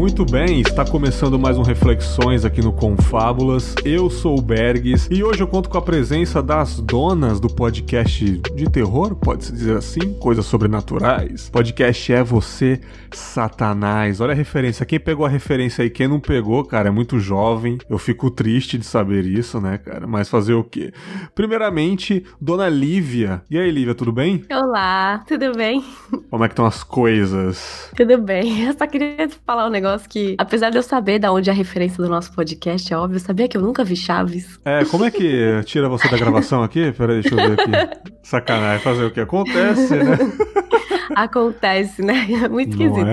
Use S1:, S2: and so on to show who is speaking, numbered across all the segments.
S1: Muito bem, está começando mais um Reflexões aqui no Confábulas. Eu sou o Bergs e hoje eu conto com a presença das donas do podcast de terror, pode-se dizer assim, coisas sobrenaturais. Podcast é você, Satanás. Olha a referência. Quem pegou a referência aí, quem não pegou, cara, é muito jovem. Eu fico triste de saber isso, né, cara? Mas fazer o quê? Primeiramente, Dona Lívia. E aí, Lívia, tudo bem?
S2: Olá, tudo bem?
S1: Como é que estão as coisas?
S2: Tudo bem. Eu só queria falar um negócio que, apesar de eu saber da onde é a referência do nosso podcast, é óbvio, eu sabia que eu nunca vi Chaves.
S1: É, como é que tira você da gravação aqui? Peraí, deixa eu ver aqui. Sacanagem, fazer o que acontece, né?
S2: Acontece, né? É muito esquisito.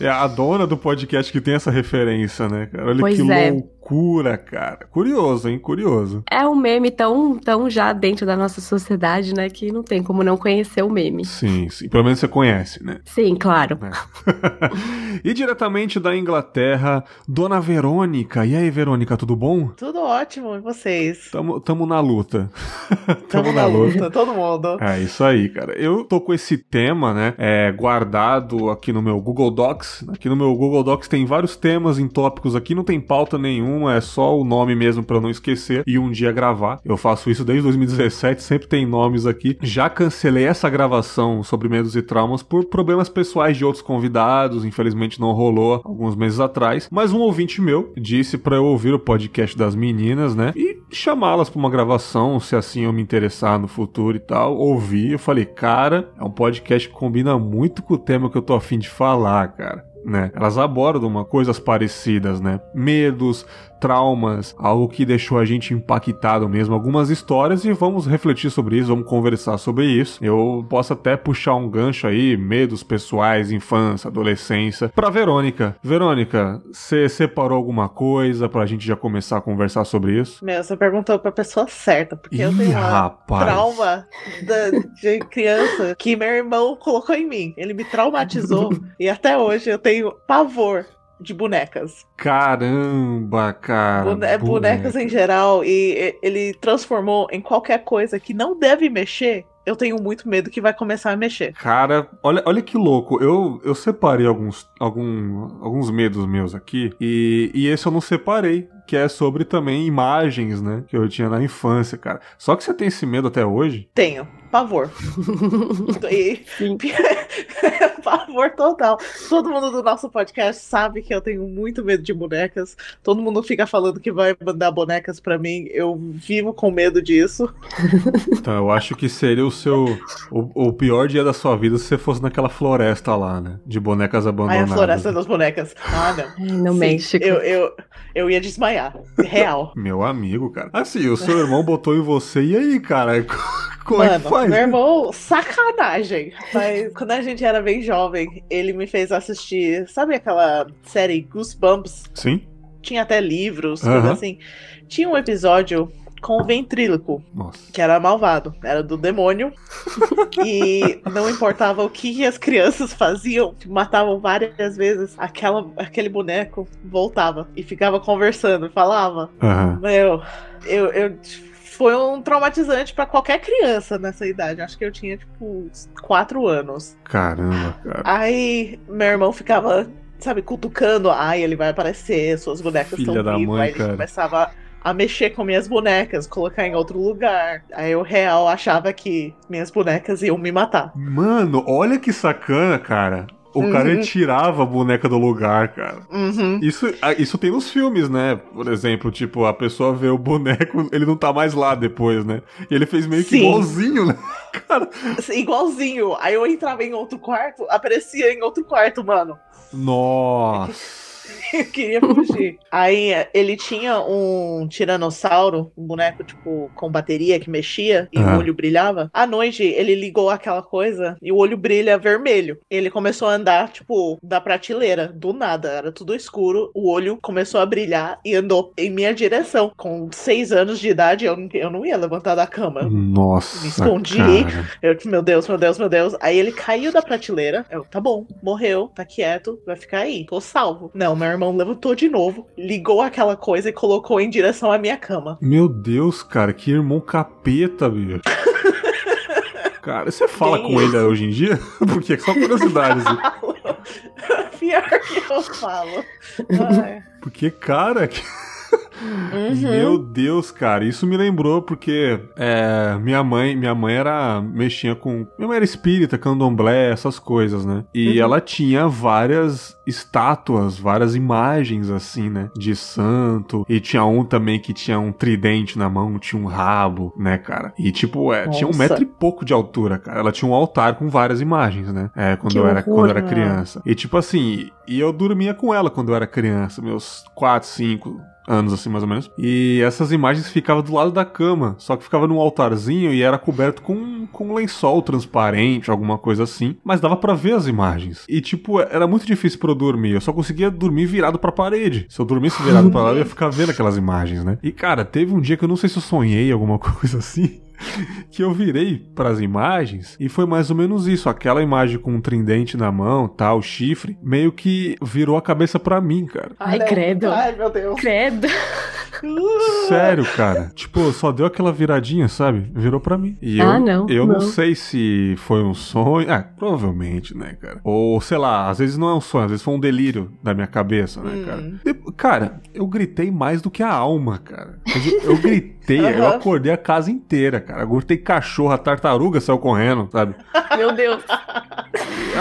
S1: É? é? a dona do podcast que tem essa referência, né, cara? Olha
S2: pois
S1: que
S2: é.
S1: Loucura, cara. Curioso, hein? Curioso.
S2: É um meme tão, tão já dentro da nossa sociedade, né? Que não tem como não conhecer o meme.
S1: Sim, sim. Pelo menos você conhece, né?
S2: Sim, claro.
S1: É. e diretamente da Inglaterra, Dona Verônica. E aí, Verônica, tudo bom?
S3: Tudo ótimo, e vocês?
S1: Tamo, tamo na luta.
S3: tamo, na, luta. todo mundo.
S1: É isso aí, cara. Eu tô com esse tema, né, é, guardado aqui no meu Google Docs. Aqui no meu Google Docs tem vários temas em tópicos aqui, não tem pauta nenhuma, é só o nome mesmo para não esquecer e um dia gravar. Eu faço isso desde 2017, sempre tem nomes aqui. Já cancelei essa gravação sobre medos e traumas por problemas pessoais de outros convidados, infelizmente não rolou alguns meses atrás, mas um ouvinte meu disse para eu ouvir o podcast das meninas, né, e chamá-las para uma gravação, se assim eu me interessar no futuro e tal. Ouvi, eu falei, cara, é um podcast que combina muito com o tema que eu tô afim de falar, cara. Né? Elas abordam coisas parecidas, né? Medos, traumas, algo que deixou a gente impactado mesmo, algumas histórias e vamos refletir sobre isso, vamos conversar sobre isso. Eu posso até puxar um gancho aí, medos pessoais, infância, adolescência, pra Verônica. Verônica, você separou alguma coisa pra gente já começar a conversar sobre isso?
S3: Meu, você perguntou pra pessoa certa, porque
S1: Ih,
S3: eu tenho
S1: rapaz.
S3: trauma da- de criança que meu irmão colocou em mim. Ele me traumatizou e até hoje eu tenho pavor de bonecas.
S1: Caramba, cara.
S3: Bone- é bonecas em geral e e- ele transformou em qualquer coisa que não deve mexer. Eu tenho muito medo que vai começar a mexer.
S1: Cara, olha, olha que louco. Eu, eu separei alguns, algum, alguns medos meus aqui. E, e esse eu não separei. Que é sobre também imagens, né? Que eu tinha na infância, cara. Só que você tem esse medo até hoje?
S3: Tenho pavor. E-. Pavor total. Todo mundo do nosso podcast sabe que eu tenho muito medo de bonecas. Todo mundo fica falando que vai mandar bonecas pra mim. Eu vivo com medo disso.
S1: Então eu acho que seria o seu. O, o pior dia da sua vida se você fosse naquela floresta lá, né? De bonecas
S3: Ai,
S1: abandonadas.
S3: a floresta das bonecas. Ah, não.
S2: No
S3: Sim,
S2: México.
S3: Eu, eu, eu ia desmaiar. Real.
S1: Meu amigo, cara. Assim, o seu irmão botou em você. E aí, cara? Como é que
S3: Mano,
S1: faz?
S3: meu irmão, sacanagem. Mas quando a gente era bem jovem, ele me fez assistir. Sabe aquela série Goosebumps?
S1: Sim?
S3: Tinha até livros,
S1: Aham.
S3: coisa assim. Tinha um episódio com o ventríloco.
S1: Nossa.
S3: que era malvado, era do demônio. e não importava o que as crianças faziam, matavam várias vezes, aquela, aquele boneco voltava e ficava conversando, falava.
S1: Aham.
S3: Meu, eu, eu foi um traumatizante pra qualquer criança nessa idade. Acho que eu tinha tipo quatro anos.
S1: Caramba, cara.
S3: Aí meu irmão ficava, sabe, cutucando. Ai, ele vai aparecer, suas bonecas
S1: Filha
S3: estão
S1: da
S3: vivas.
S1: mãe,
S3: Aí ele
S1: cara.
S3: começava a mexer com minhas bonecas, colocar em outro lugar. Aí eu real achava que minhas bonecas iam me matar.
S1: Mano, olha que sacana, cara. O
S3: Uhum.
S1: cara tirava a boneca do lugar, cara.
S3: Uhum.
S1: Isso, ah, isso tem nos filmes, né? Por exemplo, tipo, a pessoa vê o boneco, ele não tá mais lá depois, né? E ele fez meio que
S3: Sim.
S1: igualzinho, né? Cara,
S3: Igualzinho. Aí eu entrava em outro quarto, aparecia em outro quarto, mano.
S1: nossa.
S3: Eu queria fugir. Aí ele tinha um tiranossauro, um boneco, tipo, com bateria que mexia e
S1: Ah.
S3: o olho brilhava. À noite, ele ligou aquela coisa e o olho brilha vermelho. Ele começou a andar, tipo, da prateleira, do nada. Era tudo escuro. O olho começou a brilhar e andou em minha direção. Com seis anos de idade, eu, não- eu não ia levantar da cama.
S1: Nossa.
S3: Me escondi.
S1: cara.
S3: Eu, meu Deus, meu Deus, meu Deus. Aí ele caiu da prateleira. Eu, tá bom, morreu, tá quieto, vai ficar aí, tô salvo. Não, meu irmão levantou de novo, ligou aquela coisa e colocou em direção à minha cama.
S1: Meu Deus, cara, que irmão capeta, bicho. Cara, você fala com ele hoje em dia? Porque é só curiosidade. assim.
S3: Pior que eu falo. Ai.
S1: Porque, cara, que-
S3: Uhum.
S1: meu Deus, cara, isso me lembrou porque é, minha mãe, minha mãe era mexia com, minha mãe era espírita, candomblé, essas coisas, né? E
S3: Uhum.
S1: ela tinha várias estátuas, várias imagens assim, né? De santo. E tinha um também que tinha um tridente na mão, tinha um rabo, né, cara? E tipo, é, tinha um metro e pouco de altura, cara. Ela tinha um altar com várias imagens, né? É, quando
S3: Que
S1: eu era,
S3: horror,
S1: quando eu era
S3: né?
S1: criança. E tipo assim, e eu dormia com ela quando eu era criança, meus 4, 5 anos assim mais ou menos. E essas imagens ficavam do lado da cama, só que ficava num altarzinho e era coberto com, com um lençol transparente, alguma coisa assim, mas dava pra ver as imagens. E tipo, era muito difícil pra eu dormir, eu só conseguia dormir virado pra parede. Se eu dormisse virado pra lá, eu ia ficar vendo aquelas imagens, né? E cara, teve um dia que eu não sei se eu sonhei alguma coisa assim, que eu virei pras imagens e foi mais ou menos isso, aquela imagem com um tridente na mão, tal, chifre, meio que virou a cabeça pra mim, cara.
S2: Ai, credo.
S3: Ai, meu Deus.
S2: Credo.
S1: Sério, cara. Tipo, só deu aquela viradinha, sabe? Virou pra mim. E eu,
S2: Ah, não,
S1: eu não.
S2: não.
S1: sei se foi um sonho. Ah, provavelmente, né, cara? Ou, sei lá, às vezes não é um sonho, às vezes foi um delírio da minha cabeça, né,
S3: Hum.
S1: cara? E, cara, eu gritei mais do que a alma, cara. Eu, eu gritei, eu
S3: Aham.
S1: acordei a casa inteira, cara. Eu gritei cachorro, a tartaruga saiu correndo, sabe?
S2: Meu Deus.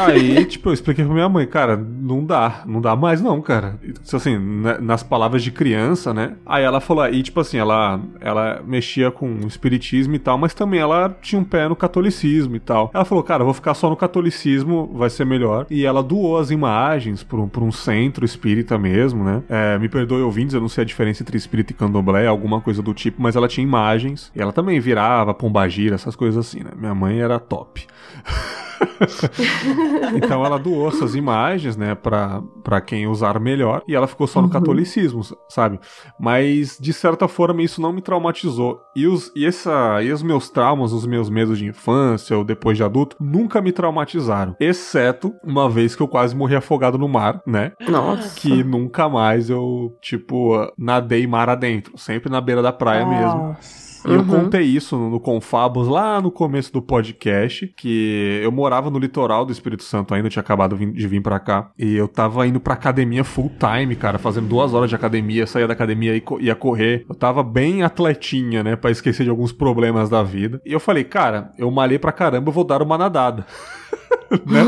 S1: Aí, tipo, eu expliquei pra minha mãe, cara, não dá, não dá mais não, cara. Assim, na- nas palavras de criança, né? Aí ela falou, e tipo assim, ela, ela mexia com o espiritismo e tal, mas também ela tinha um pé no catolicismo e tal. Ela falou, cara, eu vou ficar só no catolicismo, vai ser melhor. E ela doou as imagens pra um, pra um centro espírita mesmo, né? É, me perdoe ouvintes, eu não sei a diferença entre espírita e candomblé, alguma coisa do tipo, mas ela tinha imagens. E ela também virava pombagira, essas coisas assim, né? Minha mãe era top. então ela doou essas imagens, né, pra, pra quem usar melhor, e ela ficou só no
S2: Uhum.
S1: catolicismo, sabe? Mas, de certa forma, isso não me traumatizou. E os, e essa, e os meus traumas, os meus medos de infância ou depois de adulto, nunca me traumatizaram. Exceto uma vez que eu quase morri afogado no mar, né?
S2: Nossa.
S1: Que nunca mais eu, tipo, nadei mar adentro. Sempre na beira da praia mesmo.
S3: Nossa.
S1: E eu
S2: Uhum.
S1: contei isso no Confabos lá no começo do podcast, que eu morava no litoral do Espírito Santo ainda, tinha acabado de vir pra cá. E eu tava indo pra academia full time, cara, fazendo duas horas de academia, saía da academia e ia correr. Eu tava bem atletinha, né, pra esquecer de alguns problemas da vida. E eu falei, cara, eu malhei pra caramba, eu vou dar uma nadada. né?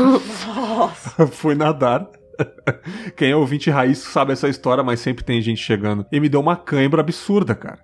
S3: Nossa.
S1: Fui nadar. Quem é ouvinte raiz sabe essa história, mas sempre tem gente chegando. E me deu uma cãibra absurda, cara.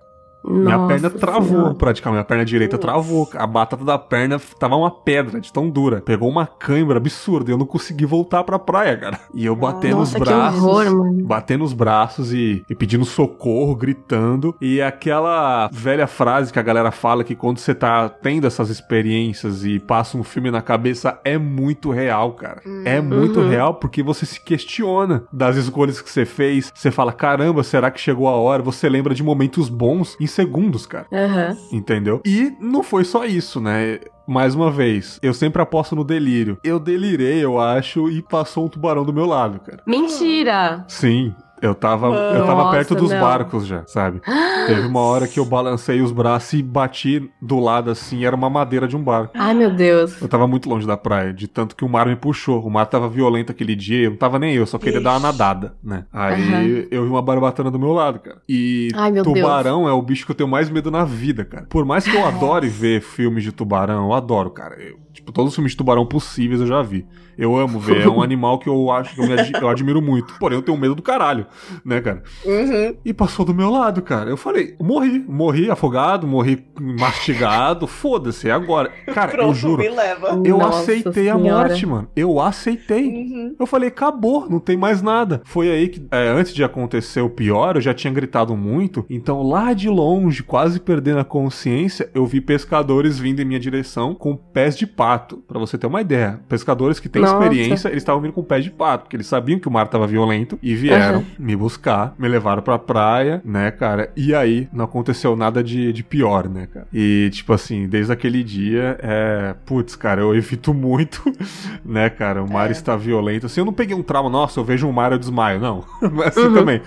S1: Minha
S2: Nossa
S1: perna travou
S2: Senhora.
S1: praticamente. A perna direita
S3: Putz.
S1: travou. A batata da perna tava uma pedra de tão dura. Pegou uma câimbra absurda e eu não consegui voltar pra praia, cara. E eu batendo os
S2: Nossa, que
S1: braços.
S2: horror, mano.
S1: Batendo os braços e, e pedindo socorro, gritando. E aquela velha frase que a galera fala que quando você tá tendo essas experiências e passa um filme na cabeça, é muito real, cara. É muito
S2: Uhum.
S1: real porque você se questiona das escolhas que você fez. Você fala, caramba, será que chegou a hora? Você lembra de momentos bons em segundos, cara.
S2: Aham.
S1: Entendeu? E não foi só isso, né? Mais uma vez, eu sempre aposto no delírio. Eu delirei, eu acho, e passou um tubarão do meu lado, cara.
S2: Mentira!
S1: Sim. Eu tava, eu tava perto dos
S2: não.
S1: barcos já, sabe? Teve uma hora que eu balancei os braços e bati do lado assim, era uma madeira de um barco.
S2: Ai, meu Deus.
S1: Eu tava muito longe da praia, de tanto que o mar me puxou. O mar tava violento aquele dia, eu não tava nem eu, só queria
S3: Ixi.
S1: dar uma nadada, né? Aí eu vi uma barbatana do meu lado, cara. E
S2: Ai,
S1: tubarão é o bicho que eu tenho mais medo na vida, cara. Por mais que eu adore ver filmes de tubarão, eu adoro, cara. Eu, tipo, todos os filmes de tubarão possíveis eu já vi. Eu amo ver, é um animal que eu acho que eu, me ad- eu admiro muito. Porém, eu tenho medo do caralho. né, cara?
S3: Uhum.
S1: E passou do meu lado, cara. Eu falei, morri, morri afogado, morri mastigado, foda-se, é agora. Cara,
S3: Pronto,
S1: eu juro,
S3: me leva.
S1: eu
S2: Nossa
S1: aceitei a
S2: Senhora.
S1: morte, mano. Eu aceitei.
S3: Uhum.
S1: Eu falei, acabou, não tem mais nada. Foi aí que, é, antes de acontecer o pior, eu já tinha gritado muito. Então, lá de longe, quase perdendo a consciência, eu vi pescadores vindo em minha direção com pés de pato. Pra você ter uma ideia. Pescadores que têm
S2: Nossa.
S1: experiência, eles estavam vindo com pés de pato, porque eles sabiam que o mar tava violento e vieram
S2: Aham.
S1: me buscar, me levaram pra praia, né, cara? E aí, não aconteceu nada de, de pior, né, cara? E, tipo assim, desde aquele dia, é. Putz, cara, eu evito muito, né, cara? O mar
S3: É.
S1: está violento. Assim, eu não peguei um trauma, nossa, eu vejo um mar, eu desmaio. Não, assim
S2: Uhum.
S1: também.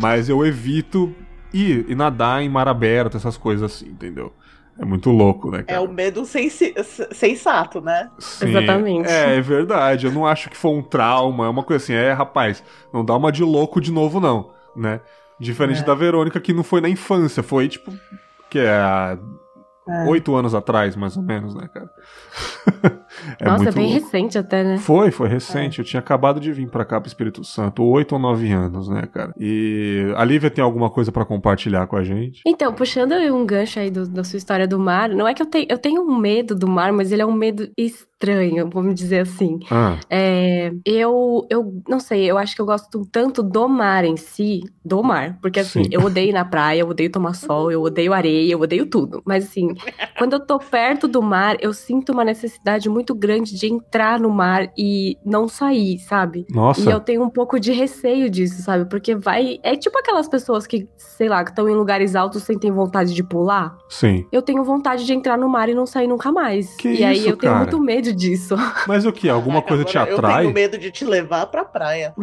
S1: Mas eu evito ir e nadar em mar aberto, essas coisas assim, entendeu? É muito louco, né,
S3: É
S1: cara?
S3: o medo sensi- sensato, né?
S1: Sim.
S2: Exatamente.
S1: É, é verdade. Eu não acho que foi um trauma, é uma coisa assim, é, rapaz, não dá uma de louco de novo, não, né? Diferente
S3: É.
S1: da Verônica, que não foi na infância, foi tipo. Que é há
S3: É.
S1: oito anos atrás, mais ou menos, né, cara? é
S2: Nossa, é
S1: muito
S2: bem recente até, né?
S1: Foi, foi recente. Eu tinha acabado de vir pra cá pro Espírito Santo, oito ou nove anos, né, cara? E a Lívia tem alguma coisa pra compartilhar com a gente?
S2: Então, puxando um gancho aí do- da sua história do mar, não é que eu tenho, eu tenho um medo do mar, mas ele é um medo estranho, vamos dizer assim.
S1: Ah,
S2: É, eu, eu não sei, eu acho que eu gosto tanto do mar em si, do mar, porque assim,
S1: Sim.
S2: eu odeio ir na praia, eu odeio tomar sol, eu odeio areia, eu odeio tudo. Mas assim, quando eu tô perto do mar, eu sinto uma necessidade muito grande de entrar no mar e não sair, sabe?
S1: nossa.
S2: E eu tenho um pouco de receio disso, sabe? Porque vai. É tipo aquelas pessoas que, sei lá, que estão em lugares altos sentem vontade de pular.
S1: Sim.
S2: Eu tenho vontade de entrar no mar e não sair nunca mais.
S1: Que
S2: e aí
S1: isso,
S2: eu tenho
S1: cara?
S2: muito medo disso.
S1: Mas o que? Alguma
S3: É,
S1: coisa te
S3: agora Eu
S1: atrai?
S3: tenho medo de te levar pra praia.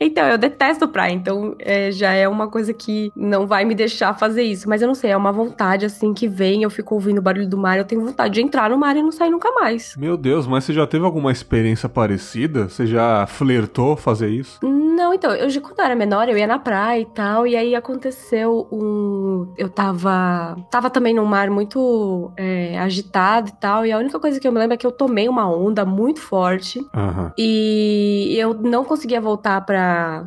S2: Então, eu detesto praia, então é, já é uma coisa que não vai me deixar fazer isso. Mas eu não sei, é uma vontade assim que vem, eu fico ouvindo o barulho do mar, eu tenho vontade de entrar no mar e não sair nunca mais.
S1: Meu Deus, mas você já teve alguma experiência parecida? Você já flertou fazer isso?
S2: Não, então, eu já quando eu era menor, eu ia na praia e tal, e aí aconteceu um. Eu tava. Tava também num mar muito é, agitado e tal, e a única coisa que eu me lembro é que eu tomei uma onda muito forte.
S1: Aham.
S2: E eu não conseguia voltar pra,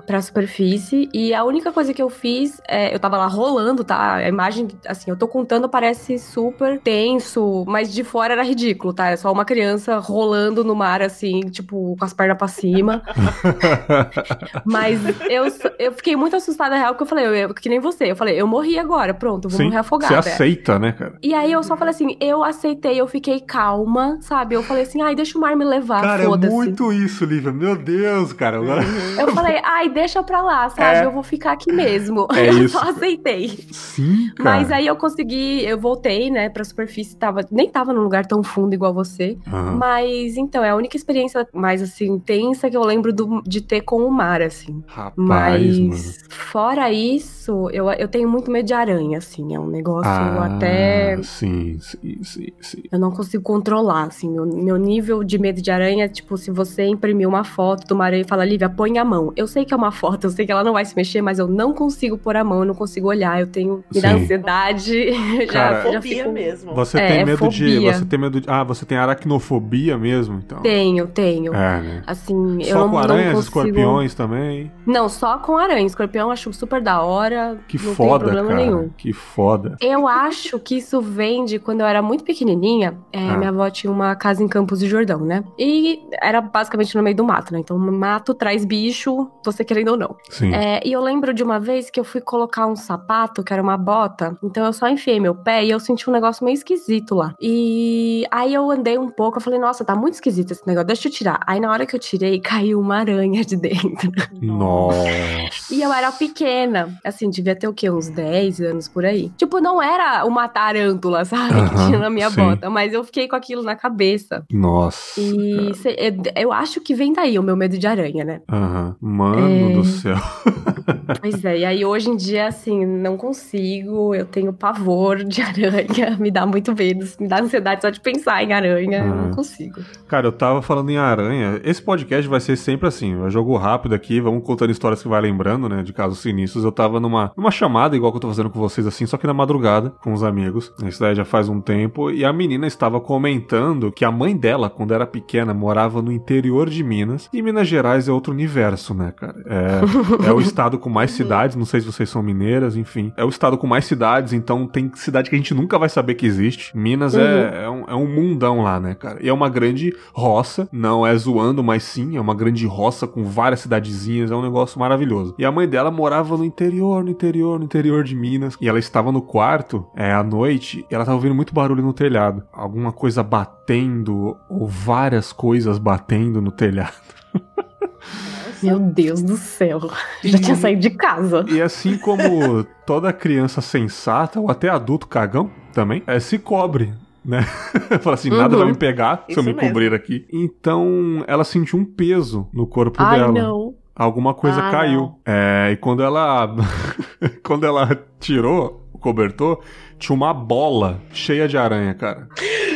S2: pra superfície. E a única coisa que eu fiz, é, eu tava lá rolando, tá? A imagem, assim, eu tô contando, parece super tenso, mas de fora era ridículo, tá? Era só uma criança rolando no mar, assim, tipo, com as pernas pra cima. Mas eu, eu fiquei muito assustada, real, porque eu falei, eu, eu- que nem você, eu falei, eu morri agora, pronto, vou
S1: Sim,
S2: morrer
S1: você
S2: afogada.
S1: aceita, né, cara?
S2: E aí eu só falei assim, eu aceitei, eu fiquei calma, sabe? Eu falei assim, ai, deixa o mar me levar,
S1: cara, é muito isso, Lívia. Meu Deus, cara. Agora...
S2: Eu falei, ai, deixa pra lá, sabe?
S1: É.
S2: Eu vou ficar aqui mesmo.
S1: É
S2: eu só aceitei.
S1: Sim, cara.
S2: Mas aí eu consegui, eu voltei, né, pra superfície, tava, nem tava num lugar tão fundo igual você.
S1: Aham.
S2: Mas então, é a única experiência mais assim, intensa que eu lembro do- de ter com o mar, assim.
S1: Rapaz,
S2: Mas
S1: mano.
S2: fora isso, eu, eu tenho muito medo de aranha, assim. É um negócio
S1: Ah,
S2: até.
S1: Sim, sim, sim, sim.
S2: Eu não consigo controlar, assim. Meu, meu nível de medo de aranha é tipo, se você imprimir uma foto de uma aranha e fala, Lívia, põe a mão. Eu sei que é uma foto, eu sei que ela não vai se mexer, mas eu não consigo pôr a mão, eu não consigo olhar. Eu tenho. Me dá
S1: Sim.
S2: ansiedade.
S1: Cara,
S2: já, já
S3: Fobia
S2: fico.
S3: mesmo.
S1: Você
S2: É,
S1: tem
S2: é
S1: medo de.
S2: fobia.
S1: Você tem medo de. Ah, você tem aracnofobia mesmo, então.
S2: Tenho, tenho.
S1: É, né?
S2: Assim, eu
S1: Só
S2: não,
S1: com
S2: não
S1: aranhas,
S2: consigo...
S1: escorpiões também.
S2: Não, só com aranha. Escorpião eu acho super da hora.
S1: Que
S2: não
S1: foda,
S2: tem problema
S1: cara.
S2: nenhum.
S1: Que foda.
S2: Eu acho que isso vem de quando eu era muito pequenininha. é,
S1: Ah.
S2: Minha avó tinha uma casa em Campos do Jordão, né? E era basicamente no meio do mato, né? Então, mato traz bicho, você querendo ou não.
S1: Sim.
S2: É, e eu lembro de uma vez que eu fui colocar um sapato, que era uma bota. Então, eu só enfiei meu pé e eu senti um negócio meio esquisito lá. E aí eu andei um pouco, eu falei, nossa, tá muito esquisito esse negócio, deixa eu tirar. Aí na hora que eu tirei, caiu uma aranha de dentro.
S1: Nossa.
S2: E eu era pequena, assim, devia ter o quê? Uns 10 anos por aí. Tipo, não era uma tarântula, sabe? que
S1: Aham,
S2: tinha na minha
S1: sim.
S2: bota, mas eu fiquei com aquilo na cabeça.
S1: Nossa.
S2: E cê- eu, eu acho que vem daí o meu medo de aranha, né?
S1: Aham. Mano
S2: É.
S1: do céu.
S2: Pois é, e aí hoje em dia, assim, não consigo, eu tenho pavor de aranha, me dá muito medo, me dá ansiedade só de pensar em aranha, eu não
S1: Hum.
S2: consigo.
S1: Cara, eu tava falando em aranha. Esse podcast vai ser sempre assim. É jogo rápido aqui, vamos contando histórias que vai lembrando, né? De casos sinistros. Eu tava numa, numa chamada, igual que eu tô fazendo com vocês, assim, só que na madrugada, com os amigos. Isso daí já faz um tempo. E a menina estava comentando que a mãe dela, quando era pequena, morava no interior de Minas. E Minas Gerais é outro universo, né, cara? É, é o estado com mais cidades. Não sei se vocês são mineiras, enfim. É o estado com mais cidades, então tem cidade que a gente nunca vai saber que existe. Minas é, é, um, é um mundão lá, né, cara? E é uma grande roça, não é zoando, mas sim, é uma grande roça com várias cidadezinhas, é um negócio maravilhoso. E a mãe dela morava no interior, no interior, no interior de Minas. E ela estava no quarto, é, à noite, e ela estava ouvindo muito barulho no telhado. Alguma coisa batendo, ou várias coisas batendo no telhado.
S2: Meu Deus do céu, já tinha saído de casa.
S1: E assim como toda criança sensata, ou até adulto cagão também, é, se cobre. Né? Fala assim, nada
S2: Uhum.
S1: vai me pegar se eu
S3: Isso
S1: me
S3: mesmo.
S1: cobrir aqui. Então ela sentiu um peso no corpo
S2: Ai,
S1: dela.
S2: não.
S1: Alguma coisa
S3: Ah,
S1: caiu. É, e quando ela. quando ela tirou o cobertor, tinha uma bola cheia de aranha, cara.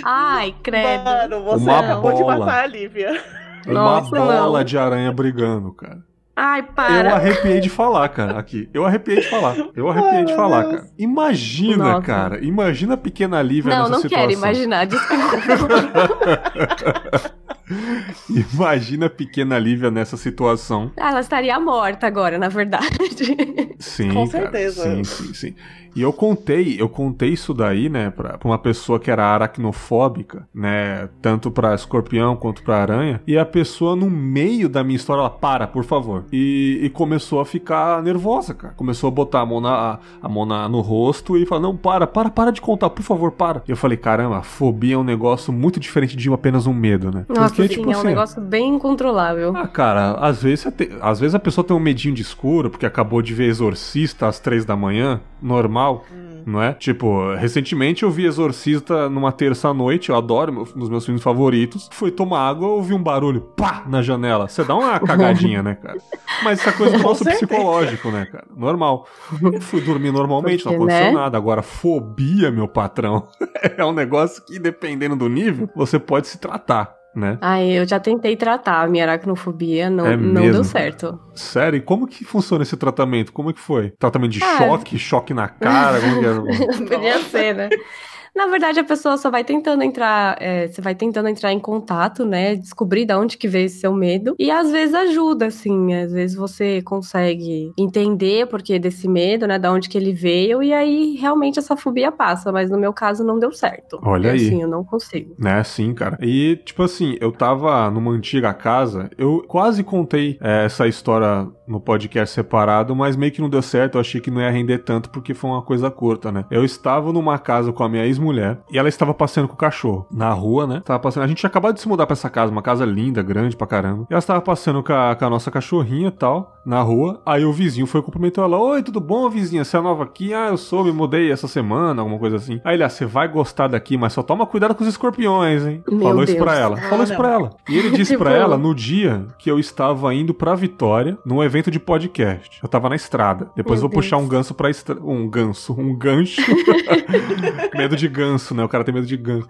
S2: Ai, credo.
S3: Mano, você
S1: Uma
S3: acabou de
S1: bola.
S3: matar a Lívia.
S2: Nossa,
S1: uma bola
S2: não.
S1: de aranha brigando, cara.
S2: Ai,
S1: Eu
S2: para.
S1: arrepiei de falar, cara, aqui. Eu arrepiei de falar. Eu arrepiei
S3: Ai,
S1: de falar,
S3: Deus.
S1: cara. Imagina,
S2: Nossa.
S1: cara. Imagina a pequena Lívia
S2: Não,
S1: nessa
S2: não
S1: situação.
S2: quero imaginar, desculpa.
S1: Imagina a pequena Lívia nessa situação.
S2: Ela estaria morta agora, na verdade.
S1: Sim,
S3: Com
S1: cara.
S3: certeza.
S1: Sim, sim, sim. E eu contei, eu contei isso daí, né, pra, pra uma pessoa que era aracnofóbica, né, tanto pra escorpião quanto pra aranha, e a pessoa no meio da minha história, ela, para, por favor, e, e começou a ficar nervosa, cara. Começou a botar a mão, na, a mão na- no rosto e falar, não, para, para, para de contar, por favor, para. E eu falei, caramba, fobia é um negócio muito diferente de apenas um medo, né?
S2: Nossa,
S1: Porque,
S2: sim,
S1: tipo
S2: é um
S1: assim,
S2: negócio bem incontrolável.
S1: ah, cara, às vezes, às vezes a pessoa tem um medinho de escuro porque acabou de ver Exorcista às três da manhã, normal, não é? Tipo, recentemente eu vi Exorcista numa terça-noite, eu adoro, um dos meus filmes favoritos. Fui tomar água, ouvi um barulho, pá, na janela. Você dá uma cagadinha, né, cara? Mas isso é coisa do nosso psicológico, né, cara? Normal. Eu fui dormir normalmente, não
S2: Porque,
S1: aconteceu
S2: né?
S1: nada. Agora, fobia, meu patrão, é um negócio que, dependendo do nível, você pode se tratar. Né?
S2: Ai, eu já tentei tratar a minha aracnofobia, não,
S1: É
S2: não deu certo.
S1: Sério? E como que funciona esse tratamento? Como é que foi? Tratamento de
S2: Ah,
S1: choque? Choque na cara? Como que é?
S2: Podia ser, né? Na verdade, a pessoa só vai tentando entrar, é, você vai tentando entrar em contato, né? Descobrir de onde que veio esse seu medo. E às vezes ajuda, assim. Às vezes você consegue entender por que desse medo, né? Da onde que ele veio. E aí, realmente, essa fobia passa. Mas no meu caso, não deu certo.
S1: Olha
S2: É
S1: aí.
S2: Assim, eu não consigo.
S1: Né, sim, cara. E, tipo assim, eu tava numa antiga casa, eu quase contei é, essa história no podcast separado, mas meio que não deu certo, eu achei que não ia render tanto porque foi uma coisa curta, né? Eu estava numa casa com a minha ex-mulher e ela estava passeando com o cachorro na rua, né? Tava passeando. A gente tinha acabado de se mudar pra essa casa, uma casa linda, grande pra caramba. E ela estava passeando com a, com a nossa cachorrinha e tal, na rua. Aí o vizinho foi cumprimentou ela: Oi, tudo bom, vizinha? Você é nova aqui? Ah, eu sou, me mudei essa semana, alguma coisa assim. Aí ele, ah, você vai gostar daqui, mas só toma cuidado com os escorpiões, hein?
S2: Meu
S1: Falou isso
S2: Deus.
S1: pra ela.
S3: Ah,
S1: Falou isso
S3: não.
S1: pra ela. E ele disse
S2: Tipo-
S1: pra ela no dia que eu estava indo pra Vitória, num evento de podcast. Eu tava na estrada. Depois
S2: Meu
S1: eu vou puxar
S2: Deus.
S1: um ganso pra estrada. Um ganso, um gancho. medo de ganso, né? O cara tem medo de ganso.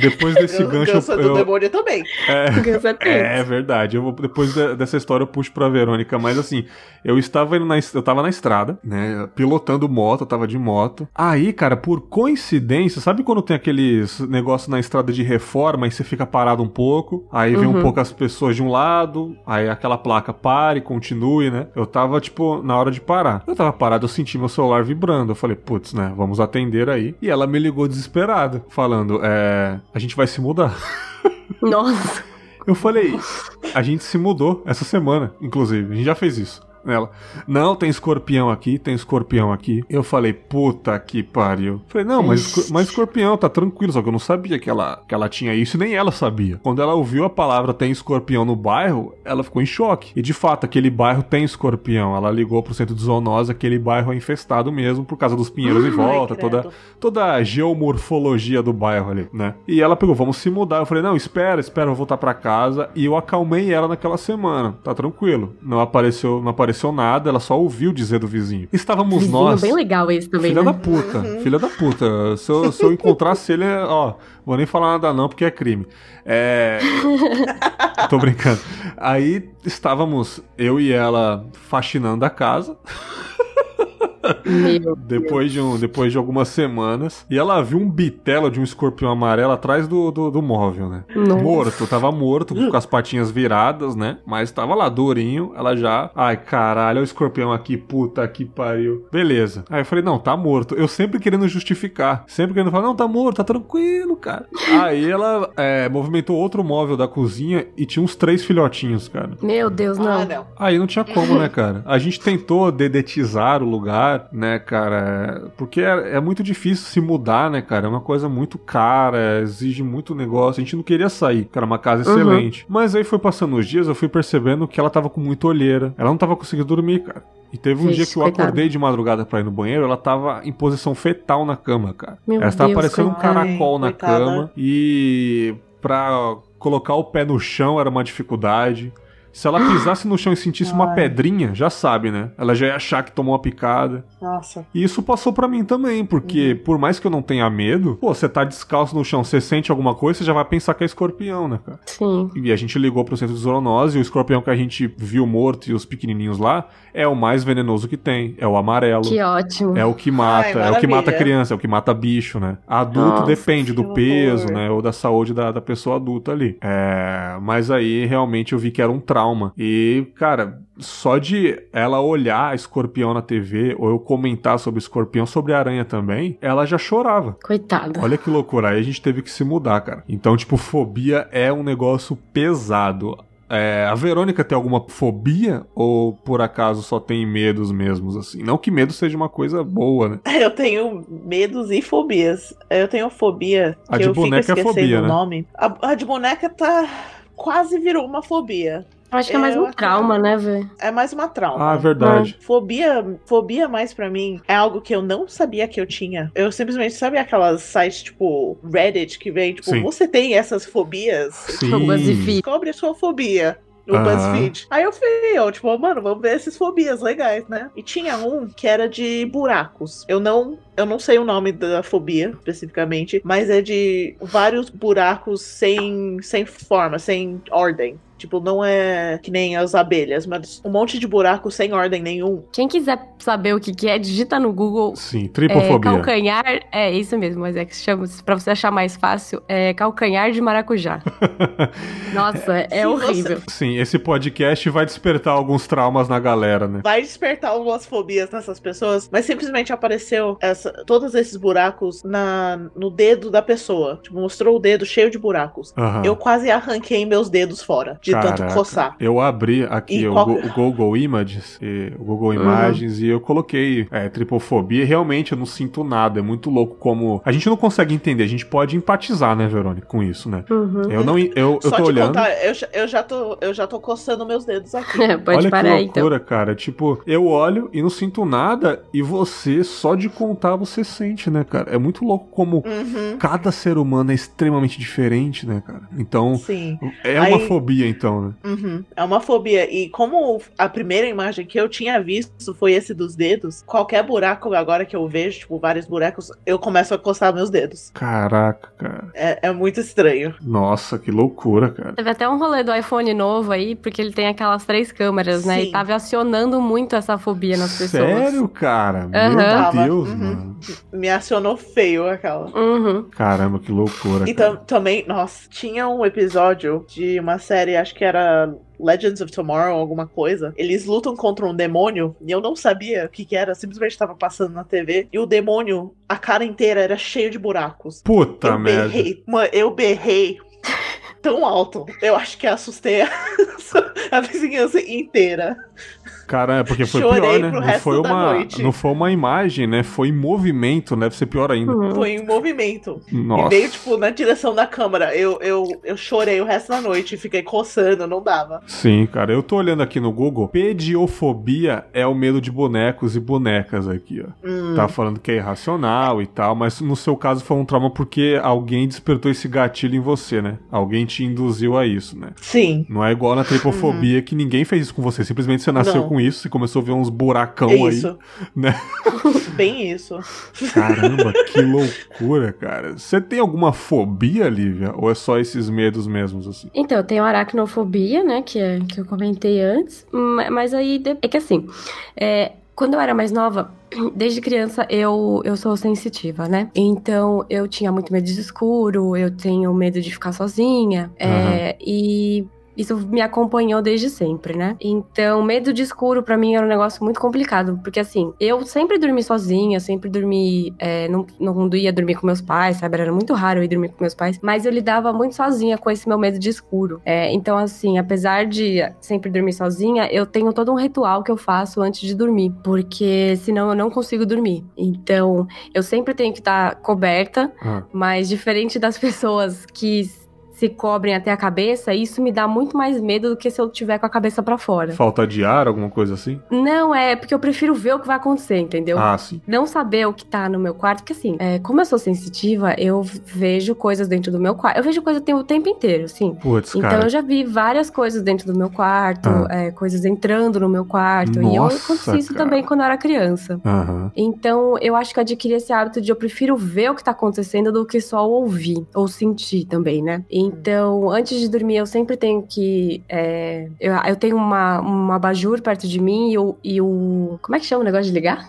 S1: Depois desse gancho.
S3: ganso do
S1: eu-
S3: demônio também.
S2: Ganso é
S1: é verdade. Eu vou, depois de- dessa história eu puxo pra Verônica, mas assim, eu estava indo na, eu tava na estrada, né, pilotando moto, eu tava de moto. Aí, cara, por coincidência, sabe quando tem aqueles negócios na estrada de reforma e você fica parado um pouco, aí vem um
S2: Uhum.
S1: pouco as pessoas de um lado, aí aquela placa pare, continue, né? Eu tava tipo na hora de parar. Eu tava parado, eu senti meu celular vibrando. Eu falei, putz, né, vamos atender aí. E ela me ligou desesperada, falando, é, a gente vai se mudar.
S2: Nossa.
S1: Eu falei, a gente se mudou essa semana, inclusive. A gente já fez isso. Ela, não, tem escorpião aqui, tem escorpião aqui. Eu falei, puta que pariu. Falei, não, mas, mas escorpião, tá tranquilo. Só que eu não sabia que ela, que ela tinha isso e nem ela sabia. Quando ela ouviu a palavra tem escorpião no bairro, ela ficou em choque. E de fato, aquele bairro tem escorpião. Ela ligou pro centro de zoonose, aquele bairro é infestado mesmo por causa dos pinheiros em
S3: Ai,
S1: volta, toda,
S3: credo.
S1: toda a geomorfologia do bairro ali, né? E ela pegou, vamos se mudar. Eu falei, não, espera, espera, eu vou voltar pra casa. E eu acalmei ela naquela semana. Tá tranquilo. Não apareceu, não apareceu apareceu nada, ela só ouviu dizer do vizinho. Estávamos
S2: Vizinho
S1: nós.
S2: bem legal esse também,
S1: Filha
S2: né?
S1: da puta, filha da puta. Se eu, se eu encontrasse ele, ó, vou nem falar nada não, porque é crime. É. Tô brincando. Aí estávamos, eu e ela, faxinando a casa.
S2: Meu
S1: Depois de, um, depois de algumas semanas. E ela viu um bitelo de um escorpião amarelo atrás do, do, do móvel, né?
S2: Nossa.
S1: Morto, tava morto, com as patinhas viradas, né? Mas tava lá, durinho. Ela já. Ai, caralho, olha o escorpião aqui, puta que pariu. Beleza. Aí eu falei, não, tá morto. Eu sempre querendo justificar. Sempre querendo falar, não, tá morto, tá tranquilo, cara. Aí ela é, movimentou outro móvel da cozinha e tinha uns três filhotinhos, cara.
S2: Meu Deus, não.
S3: Ah, não.
S1: Aí não tinha como, né, cara? A gente tentou dedetizar o lugar, né, cara? Porque é, é muito difícil se mudar, né, cara? É uma coisa muito cara, exige muito negócio. A gente não queria sair, que era uma casa
S2: Uhum.
S1: excelente. Mas aí foi passando os dias, eu fui percebendo que ela tava com muita olheira. Ela não tava conseguindo dormir, cara. E teve um
S2: Vixe,
S1: dia que eu
S2: coitada.
S1: acordei de madrugada pra ir no banheiro, ela tava em posição fetal na cama, cara.
S2: Meu
S1: ela estava
S2: Deus,
S1: parecendo um caracol na
S3: Coitada.
S1: cama. E pra colocar o pé no chão era uma dificuldade. Se ela pisasse no chão e sentisse uma
S3: Ai.
S1: pedrinha, já sabe, né? Ela já ia achar que tomou uma picada.
S3: Nossa.
S1: E isso passou pra mim também, porque por mais que eu não tenha medo, pô, você tá descalço no chão, você sente alguma coisa, você já vai pensar que é escorpião, né, cara?
S2: Sim.
S1: E a gente ligou pro centro de zoonose e o escorpião que a gente viu morto e os pequenininhos lá é o mais venenoso que tem, é o amarelo.
S2: Que ótimo.
S1: É o que mata,
S3: Ai,
S1: é o que mata criança, é o que mata bicho, né? Adulto
S2: Nossa,
S1: depende do peso,
S3: horror.
S1: né? Ou da saúde da, da pessoa adulta ali. É, mas aí realmente eu vi que era um trauma. E, cara, só de ela olhar escorpião na TV, ou eu comentar sobre escorpião, sobre aranha também, ela já chorava.
S2: Coitada.
S1: Olha que loucura, aí a gente teve que se mudar, cara. Então, tipo, fobia é um negócio pesado. É, a Verônica tem alguma fobia ou por acaso só tem medos mesmos assim? Não que medo seja uma coisa boa, né?
S3: Eu tenho medos e fobias. Eu tenho fobia
S1: A
S3: que
S1: de
S3: eu fico
S1: boneca é
S3: esquecendo
S1: fobia,
S3: o
S1: né?
S3: nome. A, a de boneca tá quase virou uma fobia.
S2: Acho que é mais
S3: Eu
S2: um trauma, né, velho?
S3: É mais uma trauma.
S1: Ah, verdade.
S3: Fobia, fobia mais pra mim é algo que eu não sabia que eu tinha. Eu simplesmente sabe aquelas sites tipo Reddit que vem tipo,
S1: Sim.
S3: você tem essas fobias?
S1: Sim.
S2: O BuzzFeed.
S3: Descobre a sua fobia. No
S1: Aham.
S3: BuzzFeed. Aí eu fui, eu, tipo, mano, vamos ver essas fobias legais, né? E tinha um que era de buracos. Eu não. Eu não sei o nome da fobia especificamente, mas é de vários buracos sem, sem forma, sem ordem. Tipo, não é que nem as abelhas, mas um monte de buraco sem ordem nenhum.
S2: Quem quiser saber o que, que é, digita no Google.
S1: Sim,
S2: É,
S1: tripofobia.
S2: calcanhar, é isso mesmo, mas é que se chama, pra você achar mais fácil, é calcanhar de maracujá. Nossa, é
S3: Se
S2: horrível.
S1: Sim, esse podcast vai despertar alguns traumas na galera, né?
S3: Vai despertar algumas fobias nessas pessoas, mas simplesmente apareceu essa, todos esses buracos na, no dedo da pessoa. Tipo, mostrou o dedo cheio de buracos.
S1: Aham.
S3: Eu quase arranquei meus dedos fora, de tanto
S1: Caraca.
S3: coçar.
S1: Eu abri aqui o,
S3: qual-
S1: Go- o Google Images, e- o Google
S2: Uhum.
S1: Imagens, e eu coloquei é, tripofobia, e realmente eu não sinto nada. É muito louco como. A gente não consegue entender, a gente pode empatizar, né, Verônica, com isso, né?
S2: Uhum.
S1: Eu não. Eu, eu
S3: Só
S1: tô
S3: te
S1: olhando.
S3: contar, eu, já- eu, já tô, eu já tô coçando meus dedos aqui.
S2: Pode
S1: Olha
S2: parar
S1: que
S2: então.
S1: loucura, cara. Tipo, eu olho e não sinto nada, e você, só de contar, você sente, né, cara? É muito louco como
S3: Uhum.
S1: cada ser humano é extremamente diferente, né, cara? Então,
S3: Sim.
S1: é uma
S3: Aí-
S1: fobia, então, né?
S3: Uhum. É uma fobia. E como a primeira imagem que eu tinha visto foi esse dos dedos, qualquer buraco agora que eu vejo, tipo, vários buracos, eu começo a coçar meus dedos.
S1: Caraca, cara.
S3: É, é muito estranho.
S1: Nossa, que loucura, cara.
S2: Teve até um rolê do iPhone novo aí, porque ele tem aquelas três câmeras, né?
S3: Sim.
S2: E tava acionando muito essa fobia nas pessoas.
S1: Sério, cara?
S2: Aham.
S1: Meu Deus,
S3: uhum.
S1: mano.
S3: Me acionou feio aquela.
S2: Uhum.
S1: Caramba, que loucura.
S3: E
S1: cara.
S3: tam- também, nossa, tinha um episódio de uma série, acho que era Legends of Tomorrow, alguma coisa. Eles lutam contra um demônio e eu não sabia o que, que era, simplesmente estava passando na TV. E o demônio, a cara inteira era cheio de buracos.
S1: Puta
S3: eu
S1: merda.
S3: berrei, mano, eu berrei tão alto. Eu acho que assustei a, a vizinhança inteira.
S1: Cara, é porque foi
S3: Chorei
S1: pior, né?
S3: pro
S1: Não
S3: resto
S1: foi,
S3: da
S1: uma,
S3: noite.
S1: não foi uma imagem, né? Foi em movimento, né? deve ser pior ainda.
S2: Uhum.
S3: Foi em movimento. E
S1: Nossa.
S3: veio, tipo, na direção da câmera. Eu, eu, eu chorei o resto da noite, fiquei coçando, não dava.
S1: Sim, cara. Eu tô olhando aqui no Google. Pediofobia é o medo de bonecos e bonecas aqui, ó.
S3: Hum.
S1: Tá falando que é irracional e tal, mas no seu caso foi um trauma porque alguém despertou esse gatilho em você, né? Alguém te induziu a isso, né?
S3: Sim.
S1: Não é igual na tripofobia que ninguém fez isso com você, simplesmente você nasceu
S3: Não.
S1: com com isso, você começou a ver uns buracão
S3: Isso.
S1: aí, né?
S3: Bem isso.
S1: Caramba, que loucura, cara. Você tem alguma fobia, Lívia? Ou é só esses medos mesmos, assim?
S2: Então, eu tenho aracnofobia, né? Que, é, que eu comentei antes. ma- Mas aí é que assim, é, quando eu era mais nova, desde criança eu, eu sou sensitiva, né? Então eu tinha muito medo de escuro, eu tenho medo de ficar sozinha. é, e. Isso me acompanhou desde sempre, né? Então, medo de escuro pra mim era um negócio muito complicado, porque assim, eu sempre dormi sozinha, sempre dormi, é, não, não ia dormir com meus pais, sabe? Era muito raro eu ir dormir com meus pais, mas eu lidava muito sozinha com esse meu medo de escuro. É, então, assim, apesar de sempre dormir sozinha, eu tenho todo um ritual que eu faço antes de dormir, porque senão eu não consigo dormir. Então, eu sempre tenho que estar coberta,
S1: Ah,
S2: mas diferente das pessoas que se cobrem até a cabeça, isso me dá muito mais medo do que se eu tiver com a cabeça pra fora.
S1: falta de ar, alguma coisa assim?
S2: Não, é porque eu prefiro ver o que vai acontecer, entendeu?
S1: Ah, sim.
S2: Não saber o que tá no meu quarto, porque assim, é, como eu sou sensitiva, eu vejo coisas dentro do meu quarto. Eu vejo coisas o tempo inteiro, assim.
S1: Putz,
S2: Então
S1: cara.
S2: eu já vi várias coisas dentro do meu quarto,
S1: Ah.
S2: é, coisas entrando no meu quarto. e eu
S1: Nossa,
S2: aconteci isso
S1: cara.
S2: também quando eu era criança. Então, eu acho que eu adquiri esse hábito de eu prefiro ver o que tá acontecendo do que só ouvir ou sentir também, né? Então, antes de dormir, eu sempre tenho que. é, eu, eu tenho uma, uma abajur perto de mim e o, e o. Como é que chama o negócio de ligar?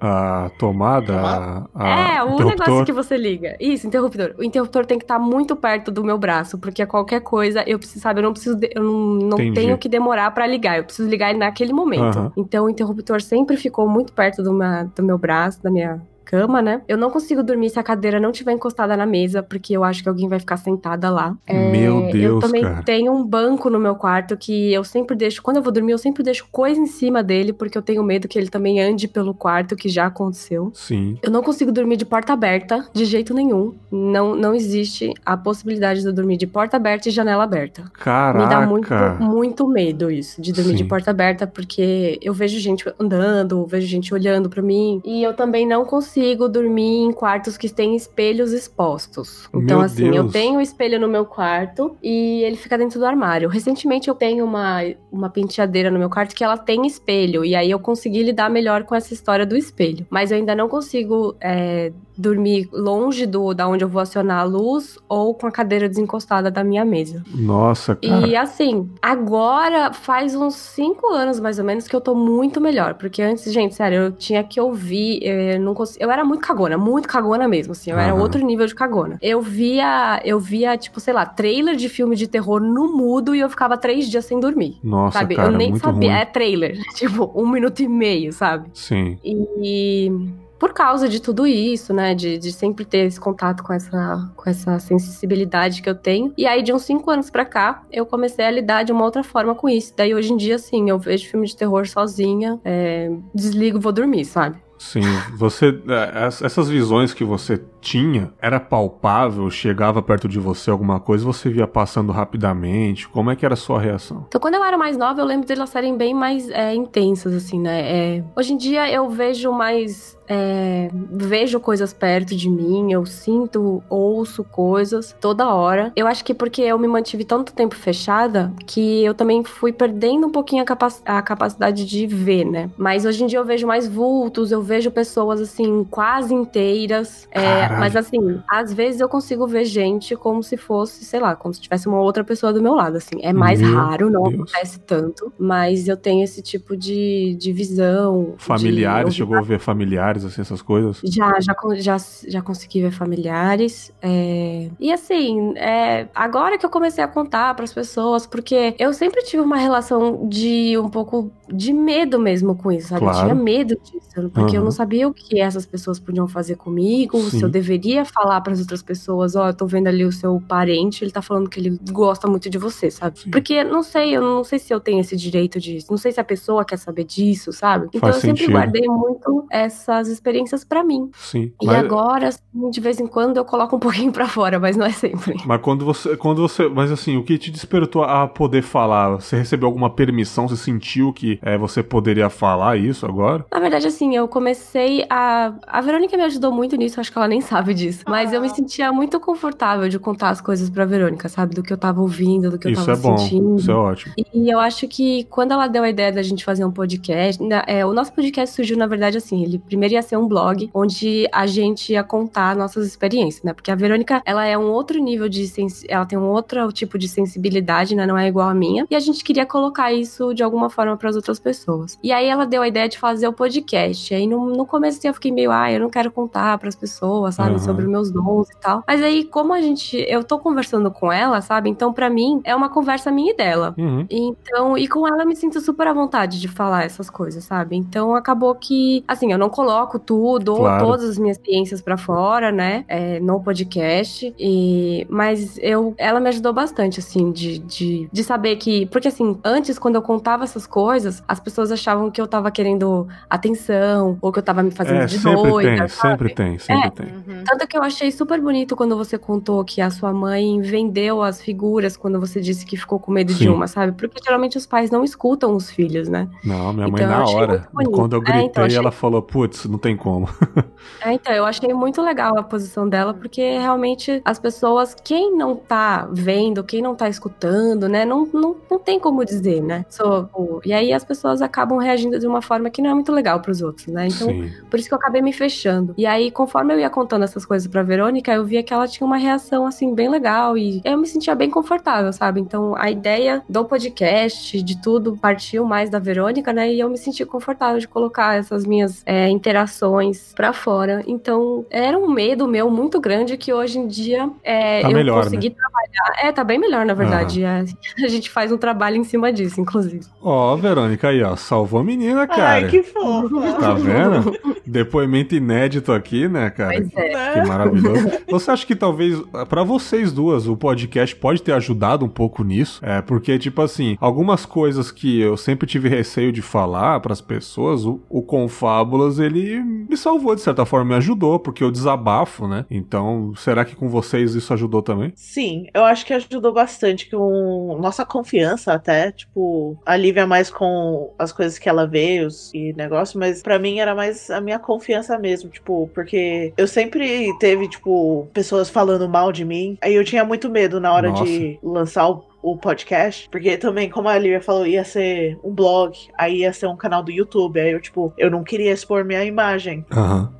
S1: A tomada, a,
S2: é, o negócio que você liga. Isso, interruptor. O interruptor tem que estar muito perto do meu braço, porque a qualquer coisa, eu preciso, sabe, eu não preciso, de- eu não, não
S1: Entendi.
S2: tenho que demorar pra ligar, eu preciso ligar ele naquele momento.
S1: Aham.
S2: Então o interruptor sempre ficou muito perto do, do meu braço, da minha cama, né? Eu não consigo dormir se a cadeira não estiver encostada na mesa, porque eu acho que alguém vai ficar sentada lá. É,
S1: Meu
S2: Eu
S1: Deus,
S2: também
S1: cara.
S2: tenho um banco no meu quarto que eu sempre deixo, quando eu vou dormir, eu sempre deixo coisa em cima dele, porque eu tenho medo que ele também ande pelo quarto, que já aconteceu.
S1: Sim.
S2: Eu não consigo dormir de porta aberta, de jeito nenhum. Não, não existe a possibilidade de eu dormir de porta aberta e janela aberta.
S1: Caraca.
S2: Me dá muito, muito medo isso, de dormir
S1: Sim.
S2: de porta aberta, porque eu vejo gente andando, vejo gente olhando pra mim. E eu também não consigo dormir em quartos que têm espelhos expostos. Então,
S1: Meu
S2: assim, eu
S1: Deus.
S2: tenho um espelho no meu quarto e ele fica dentro do armário. Recentemente eu tenho uma, uma penteadeira no meu quarto que ela tem espelho. E aí eu consegui lidar melhor com essa história do espelho. Mas eu ainda não consigo é, dormir longe do da onde eu vou acionar a luz ou com a cadeira desencostada da minha mesa.
S1: Nossa, cara.
S2: E assim, agora faz uns cinco anos mais ou menos que eu tô muito melhor. Porque antes, gente, sério, eu tinha que ouvir. Eu, não cons... eu era muito cagona, muito cagona mesmo, assim. Eu era
S1: Aham.
S2: outro nível de cagona. Eu via, eu via, tipo, sei lá, trailer de filme de terror no mudo e eu ficava três dias sem dormir.
S1: Nossa,
S2: sabe?
S1: cara,
S2: eu nem sabia.
S1: ruim.
S2: É trailer. Tipo, um minuto e meio, sabe?
S1: Sim.
S2: E por causa de tudo isso, né? De, de sempre ter esse contato com essa, com essa sensibilidade que eu tenho. E aí, de uns cinco anos pra cá, eu comecei a lidar de uma outra forma com isso. Daí, hoje em dia, assim, eu vejo filme de terror sozinha, é, desligo e vou dormir, sabe?
S1: Sim, você. é, es- Essas visões que você tinha, era palpável? Chegava perto de você alguma coisa, você via passando rapidamente? Como é que era a sua reação?
S2: Então, quando eu era mais nova, eu lembro delas serem bem mais é, intensas, assim, né? É, hoje em dia, eu vejo mais. é, vejo coisas perto de mim, eu sinto, ouço coisas toda hora. Eu acho que porque eu me mantive tanto tempo fechada que eu também fui perdendo um pouquinho a, capac- a capacidade de ver, né? Mas hoje em dia eu vejo mais vultos, eu vejo pessoas assim, quase inteiras. É,
S1: Caralho.
S2: mas assim, às vezes eu consigo ver gente como se fosse, sei lá, como se tivesse uma outra pessoa do meu lado, assim. É mais
S1: Meu
S2: raro, não
S1: Deus.
S2: acontece tanto, mas eu tenho esse tipo de, de visão. de
S1: Familiares,
S2: ouvir
S1: chegou a ver familiares, assim, essas coisas?
S2: já, já, já, já consegui ver familiares. é, E assim, é, agora que eu comecei a contar pras pessoas, porque eu sempre tive uma relação de um pouco de medo mesmo com isso, sabe?
S1: Claro.
S2: Eu tinha medo disso, porque eu
S1: Aham.
S2: não sabia o que essas pessoas podiam fazer comigo,
S1: Sim.
S2: se eu deveria falar pras outras pessoas, ó, eu tô vendo ali o seu parente, ele tá falando que ele gosta muito de você, sabe?
S1: Sim.
S2: Porque não sei, eu não sei se eu tenho esse direito disso, não sei se a pessoa quer saber disso, sabe? Então
S1: Faz
S2: eu sempre
S1: sentido.
S2: guardei muito essas experiências pra mim.
S1: Sim.
S2: E
S1: Mas-
S2: agora, assim, de vez em quando, eu coloco um pouquinho pra fora, mas não é sempre.
S1: Mas quando você, quando você, mas assim, o que te despertou a poder falar? Você recebeu alguma permissão? Você sentiu que é, você poderia falar isso agora?
S2: Na verdade, assim, eu comecei a. A Verônica me ajudou muito nisso, acho que ela nem sabe disso. Mas eu me sentia muito confortável de contar as coisas pra Verônica, sabe? Do que eu tava ouvindo, do que eu
S1: Isso
S2: tava
S1: é bom,
S2: sentindo.
S1: isso é ótimo.
S2: E eu acho que quando ela deu a ideia da gente fazer um podcast, na- é, o nosso podcast surgiu, na verdade, assim, ele primeiro ia ser um blog onde a gente ia contar nossas experiências, né? Porque a Verônica, ela é um outro nível de sens... ela tem um outro tipo de sensibilidade, né? Não é igual a minha. E a gente queria colocar isso de alguma forma para as outras pessoas. E aí ela deu a ideia de fazer o podcast. Aí no, no começo assim, eu fiquei meio, ah, eu não quero contar para as pessoas, sabe,
S1: Aham.
S2: sobre meus dons e tal. Mas aí como a gente, eu tô conversando com ela, sabe? Então para mim é uma conversa minha e dela.
S1: Uhum.
S2: Então, e com ela eu me sinto super à vontade de falar essas coisas, sabe? Então acabou que, assim, eu não coloco tudo, ou
S1: Claro.
S2: todas as minhas ciências pra fora, né? é, no podcast. E, mas eu, ela me ajudou bastante, assim, de, de, de saber que. Porque, assim, antes, quando eu contava essas coisas, as pessoas achavam que eu tava querendo atenção, ou que eu tava me fazendo
S1: É,
S2: de
S1: sempre
S2: doida.
S1: tem,
S2: sabe?
S1: sempre tem, sempre
S2: É.
S1: tem.
S3: Uhum.
S2: Tanto que eu achei super bonito quando você contou que a sua mãe vendeu as figuras quando você disse que ficou com medo de
S1: Sim.
S2: uma, sabe? Porque geralmente os pais não escutam os filhos, né?
S1: Não, minha mãe
S2: Então,
S1: na hora. Quando eu
S2: É,
S1: gritei,
S2: então, achei-
S1: ela falou, putz, não tem como.
S2: É, então, eu achei muito legal a posição dela, porque realmente as pessoas, quem não tá vendo, quem não tá escutando, né, não, não, não tem como dizer, né? So, e aí as pessoas acabam reagindo de uma forma que não é muito legal pros outros, né? Então,
S1: Sim.
S2: Por isso que eu acabei me fechando. E aí, conforme eu ia contando essas coisas pra Verônica, eu via que ela tinha uma reação, assim, bem legal. E eu me sentia bem confortável, sabe? Então, a ideia do podcast, de tudo, partiu mais da Verônica, né? E eu me senti confortável de colocar essas minhas é, interações pra fora. Então, era um medo meu muito grande que hoje em dia é,
S1: Tá
S2: eu
S1: melhor,
S2: consegui trabalhar. É, tá bem melhor, na verdade. É, a gente faz um trabalho em cima disso, inclusive.
S1: Ó, Verônica aí, ó, salvou a menina, cara.
S3: Ai, que fofa.
S1: Tá vendo? Depoimento inédito aqui, né, cara?
S2: Pois é.
S3: Né?
S1: Que maravilhoso. Você acha que talvez, pra vocês duas, o podcast pode ter ajudado um pouco nisso? É, porque, tipo assim, algumas coisas que eu sempre tive receio de falar pras pessoas, o, o Confábulas, ele me salvou de certa forma, me ajudou, porque eu desabafo, né? Então, será que com vocês isso ajudou também?
S3: Sim, eu acho que ajudou bastante com nossa confiança até, tipo, a Lívia mais com as coisas que ela vê os, e negócio, mas pra mim era mais a minha confiança mesmo, tipo, porque eu sempre teve, tipo, pessoas falando mal de mim, aí eu tinha muito medo na hora
S1: Nossa.
S3: de lançar o o podcast, porque também, como a Lívia falou, ia ser um blog, aí ia ser um canal do YouTube, aí eu, tipo, eu não queria expor minha imagem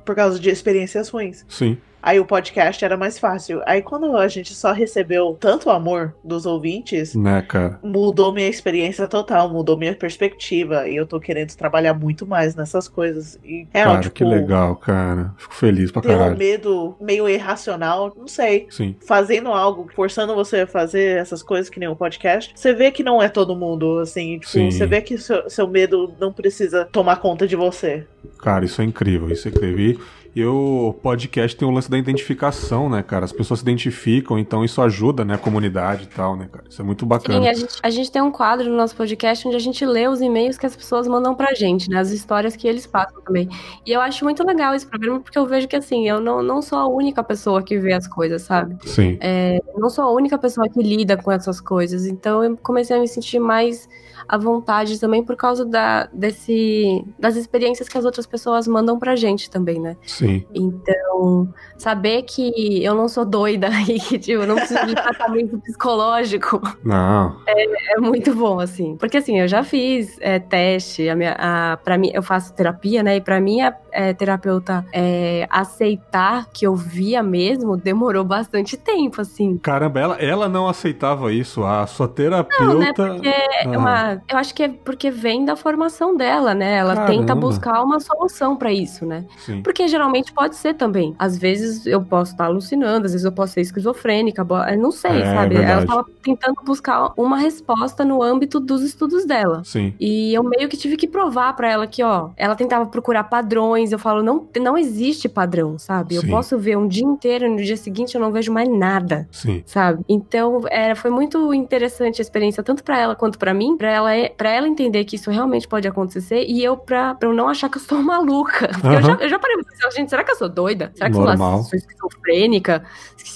S3: por causa de experiências ruins.
S1: sim.
S3: Aí o podcast era mais fácil. Aí quando a gente só recebeu tanto amor dos ouvintes,
S1: Né, cara?
S3: mudou minha experiência total, mudou minha perspectiva. E eu tô querendo trabalhar muito mais nessas coisas. E é,
S1: cara,
S3: tipo,
S1: que legal, cara. Fico feliz pra
S3: ter um
S1: caralho.
S3: medo meio irracional, não sei.
S1: Sim.
S3: Fazendo algo, forçando você a fazer essas coisas que nem o podcast, você vê que não é todo mundo, assim, tipo,
S1: Sim.
S3: você vê que seu, seu medo não precisa tomar conta de você.
S1: Cara, isso é incrível, isso é incrível. E, e o podcast tem o lance da identificação, né, cara? As pessoas se identificam, então isso ajuda, né, a comunidade e tal, né, cara? Isso é muito bacana.
S2: Sim, a gente, a gente tem um quadro no nosso podcast onde a gente lê os e-mails que as pessoas mandam pra gente, né? As histórias que eles passam também. E eu acho muito legal esse programa, porque eu vejo que, assim, eu não, não sou a única pessoa que vê as coisas, sabe?
S1: Sim.
S2: Eu não sou a única pessoa que lida com essas coisas. Então eu comecei a me sentir mais à vontade também por causa da, desse, das experiências que as outras pessoas mandam pra gente também, né?
S1: Sim.
S2: Então, saber que eu não sou doida e que, tipo, eu não preciso de tratamento psicológico
S1: Não.
S2: é muito bom, assim. Porque, assim, eu já fiz é, teste, a minha, a, pra mim, eu faço terapia, né? E pra mim, a é, terapeuta é, aceitar que eu via mesmo demorou bastante tempo, assim.
S1: Caramba, ela, ela não aceitava isso. A sua terapeuta.
S2: Não, né? Porque é
S1: Ah,
S2: uma, eu acho que é porque vem da formação dela, né? Ela tenta
S1: Caramba.
S2: buscar uma solução pra isso, né?
S1: Sim.
S2: Porque geralmente pode ser também. Às vezes eu posso estar alucinando, às vezes eu posso ser esquizofrênica, eu não sei,
S1: É,
S2: sabe?
S1: verdade.
S2: Ela estava tentando buscar uma resposta no âmbito dos estudos dela.
S1: Sim.
S2: E eu meio que tive que provar pra ela que, ó, ela tentava procurar padrões. Eu falo, não, não existe padrão, sabe? Eu
S1: Sim.
S2: posso ver um dia inteiro e no dia seguinte eu não vejo mais nada
S1: Sim.
S2: sabe? Então, era, foi muito interessante a experiência, tanto pra ela quanto pra mim, pra ela, para ela entender que isso realmente pode acontecer e eu pra, pra eu não achar que eu sou maluca. Porque eu, já, eu já parei pra pensar, gente, será que eu sou doida? Será que eu
S1: Normal.
S2: sou esquizofrênica?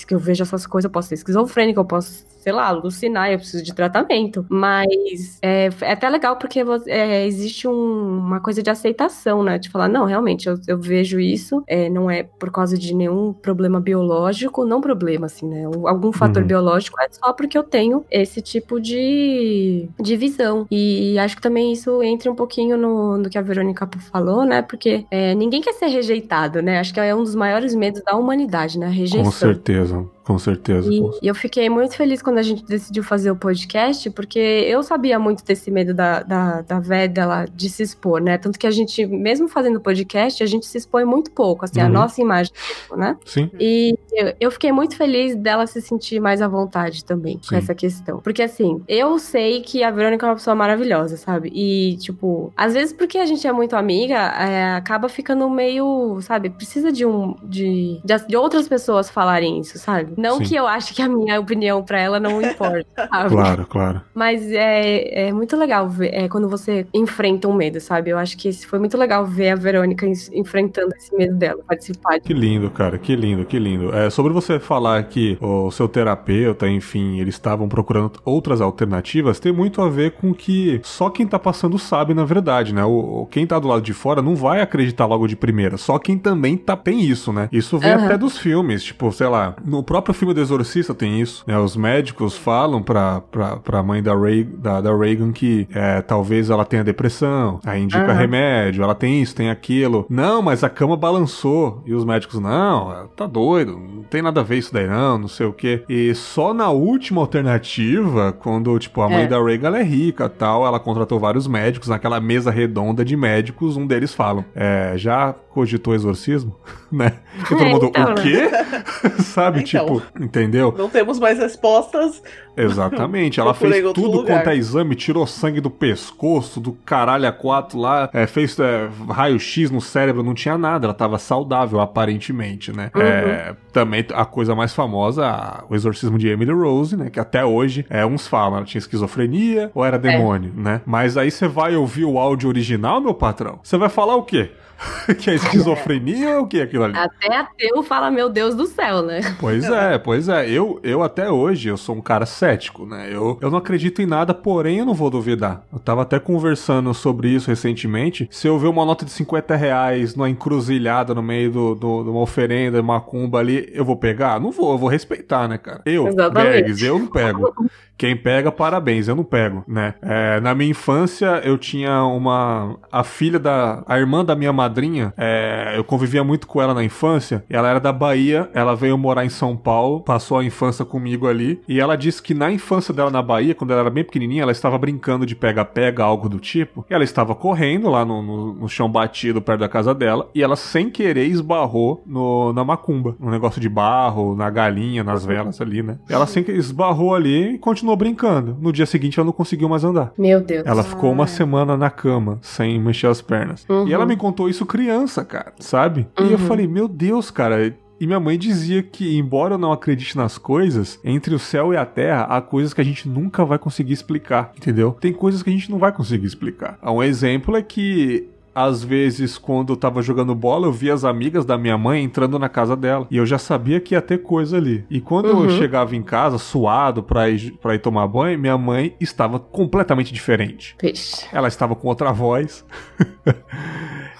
S2: Que eu vejo essas coisas, eu posso ser esquizofrênica, eu posso sei lá, alucinar, eu preciso de tratamento. Mas é, é até legal porque é, existe um, uma coisa de aceitação, né? De falar, não, realmente, eu, eu vejo isso, é, não é por causa de nenhum problema biológico, não problema, assim, né? Algum fator uhum. biológico é só porque eu tenho esse tipo de, de visão. E acho que também isso entra um pouquinho no, no que a Verônica falou, né? Porque é, ninguém quer ser rejeitado, né? Acho que é um dos maiores medos da humanidade, né? A rejeição.
S1: Com certeza. Com certeza.
S2: E, e, eu fiquei muito feliz quando a gente decidiu fazer o podcast, porque eu sabia muito desse medo da, da, da véia dela de se expor, né? Tanto que a gente, mesmo fazendo podcast, a gente se expõe muito pouco, assim, uhum. a nossa imagem, né?
S1: Sim.
S2: E eu, eu, fiquei muito feliz dela se sentir mais à vontade também Sim. com essa questão. Porque, assim, eu sei que a Verônica é uma pessoa maravilhosa, sabe? E, tipo, às vezes porque a gente é muito amiga, é, acaba ficando meio, sabe? Precisa de um. De, de, outras pessoas falarem isso, sabe? Não Sim. que eu ache que a minha opinião para ela não importa, sabe?
S1: Claro, claro.
S2: Mas é, é muito legal ver é, quando você enfrenta um medo, sabe? Eu acho que foi muito legal ver a Verônica enfrentando esse medo dela, participar.
S1: Que lindo, cara, que lindo, que lindo. É, sobre você falar que o seu terapeuta, enfim, eles estavam procurando outras alternativas, tem muito a ver com que só quem tá passando sabe, na verdade, né? O, quem tá do lado de fora não vai acreditar logo de primeira. Só quem também tá, tem isso, né? Isso vem uhum. até dos filmes, tipo, sei lá, no próprio próprio filme do Exorcista tem isso. Né? Os médicos falam pra, pra, pra mãe da, Ray, da, da Reagan que é, talvez ela tenha depressão, aí indica uhum. remédio, ela tem isso, tem aquilo. Não, mas a cama balançou. E os médicos, não, tá doido, não tem nada a ver isso daí não, não sei o que. E só na última alternativa, quando, tipo, a mãe é. da Reagan é rica tal, ela contratou vários médicos, naquela mesa redonda de médicos, um deles falam, é, já cogitou exorcismo? né? E todo mundo, então, o quê? Sabe, então. tipo, entendeu?
S3: Não temos mais respostas.
S1: Exatamente. Ela fez tudo quanto é exame, tirou sangue do pescoço, do caralho a quatro lá, é, fez é, raio-x no cérebro, não tinha nada. Ela tava saudável, aparentemente, né? Uhum. É, também a coisa mais famosa, o exorcismo de Emily Rose, né? Que até hoje é, uns falam, ela tinha esquizofrenia ou era é. demônio, né? Mas aí você vai ouvir o áudio original, meu patrão, você vai falar o quê? que é esquizofrenia ou é o que é aquilo ali?
S2: Até ateu fala, meu Deus do céu, né?
S1: Pois é, pois é. Eu, eu até hoje, eu sou um cara cético, né? Eu, eu não acredito em nada, porém eu não vou duvidar. Eu tava até conversando sobre isso recentemente. Se eu ver uma nota de 50 reais numa encruzilhada no meio do, do, de uma oferenda, uma cumba ali, eu vou pegar? Não vou, eu vou respeitar, né, cara? Eu, Bergs, eu não pego. Quem pega, parabéns, eu não pego, né? É, na minha infância, eu tinha uma. A filha da. A irmã da minha madrinha, é, eu convivia muito com ela na infância. Ela era da Bahia, ela veio morar em São Paulo, passou a infância comigo ali. E ela disse que na infância dela na Bahia, quando ela era bem pequenininha, ela estava brincando de pega-pega, algo do tipo. Ela estava correndo lá no, no, no, chão batido perto da casa dela. E ela, sem querer, esbarrou no, na macumba. No negócio de barro, na galinha, nas velas ali, né? Ela sem querer esbarrou ali e continuou continuou brincando. No dia seguinte ela não conseguiu mais andar.
S2: Meu Deus.
S1: Ela ficou uma semana na cama, sem mexer as pernas. Uhum. E ela me contou isso criança, cara, sabe? Uhum. E eu uhum. falei, meu Deus, cara, e minha mãe dizia que, embora eu não acredite nas coisas, entre o céu e a terra há coisas que a gente nunca vai conseguir explicar, entendeu? Tem coisas que a gente não vai conseguir explicar. Um exemplo é que às vezes, quando eu tava jogando bola, eu via as amigas da minha mãe entrando na casa dela. E eu já sabia que ia ter coisa ali. E quando uhum. eu chegava em casa, suado pra ir, pra ir tomar banho, minha mãe estava completamente diferente.
S2: Pixe.
S1: Ela estava com outra voz.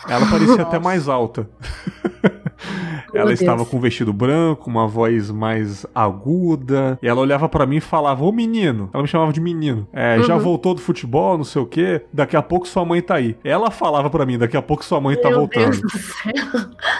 S1: Ela parecia até mais alta. ela Meu estava Deus. com um vestido branco, uma voz mais aguda. E ela olhava para mim e falava: Ô menino. Ela me chamava de menino. É, uhum. Já voltou do futebol, não sei o quê. Daqui a pouco sua mãe tá aí. Ela falava para mim: Daqui a pouco sua mãe tá Meu voltando. Deus do céu.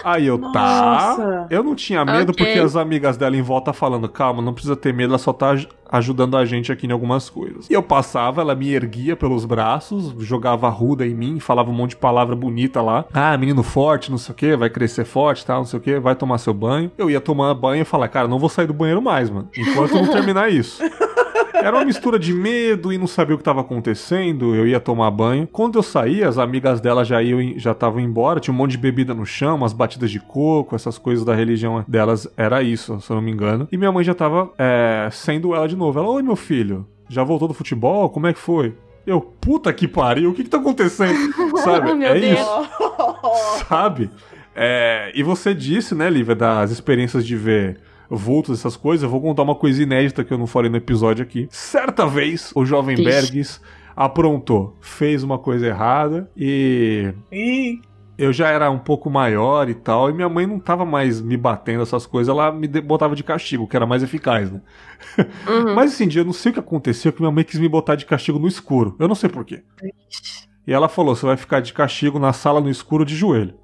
S1: Aí eu, tá. Nossa. tá. Eu não tinha medo okay. porque as amigas dela em volta falando: Calma, não precisa ter medo, ela só tá ajudando a gente aqui em algumas coisas. E eu passava, ela me erguia pelos braços, jogava ruda em mim, falava um monte de palavra bonita lá. Ah, menino forte, não sei o que, vai crescer forte, tal, não sei o que, vai tomar seu banho. Eu ia tomar banho e falar, cara, não vou sair do banheiro mais, mano, enquanto não terminar isso. Era uma mistura de medo e não sabia o que estava acontecendo. Eu ia tomar banho. Quando eu saía, as amigas dela já iam, já estavam embora. Tinha um monte de bebida no chão, umas batidas de coco, essas coisas da religião delas. Era isso, se eu não me engano. E minha mãe já estava é, sendo ela de novo. Ela, oi meu filho, já voltou do futebol? Como é que foi? Eu, puta que pariu, o que que tá acontecendo? Sabe? é Deus. isso. Sabe? É, e você disse, né, Lívia, das experiências de ver vultos, essas coisas, eu vou contar uma coisa inédita que eu não falei no episódio aqui. Certa vez, o jovem
S2: Vixe.
S1: Bergs aprontou, fez uma coisa errada e
S3: Ih,
S1: eu já era um pouco maior e tal, e minha mãe não tava mais me batendo essas coisas, ela me botava de castigo, que era mais eficaz, né?
S2: Uhum.
S1: Mas esse dia eu não sei o que aconteceu, que minha mãe quis me botar de castigo no escuro. Eu não sei porquê. E ela falou: você vai ficar de castigo na sala no escuro de joelho.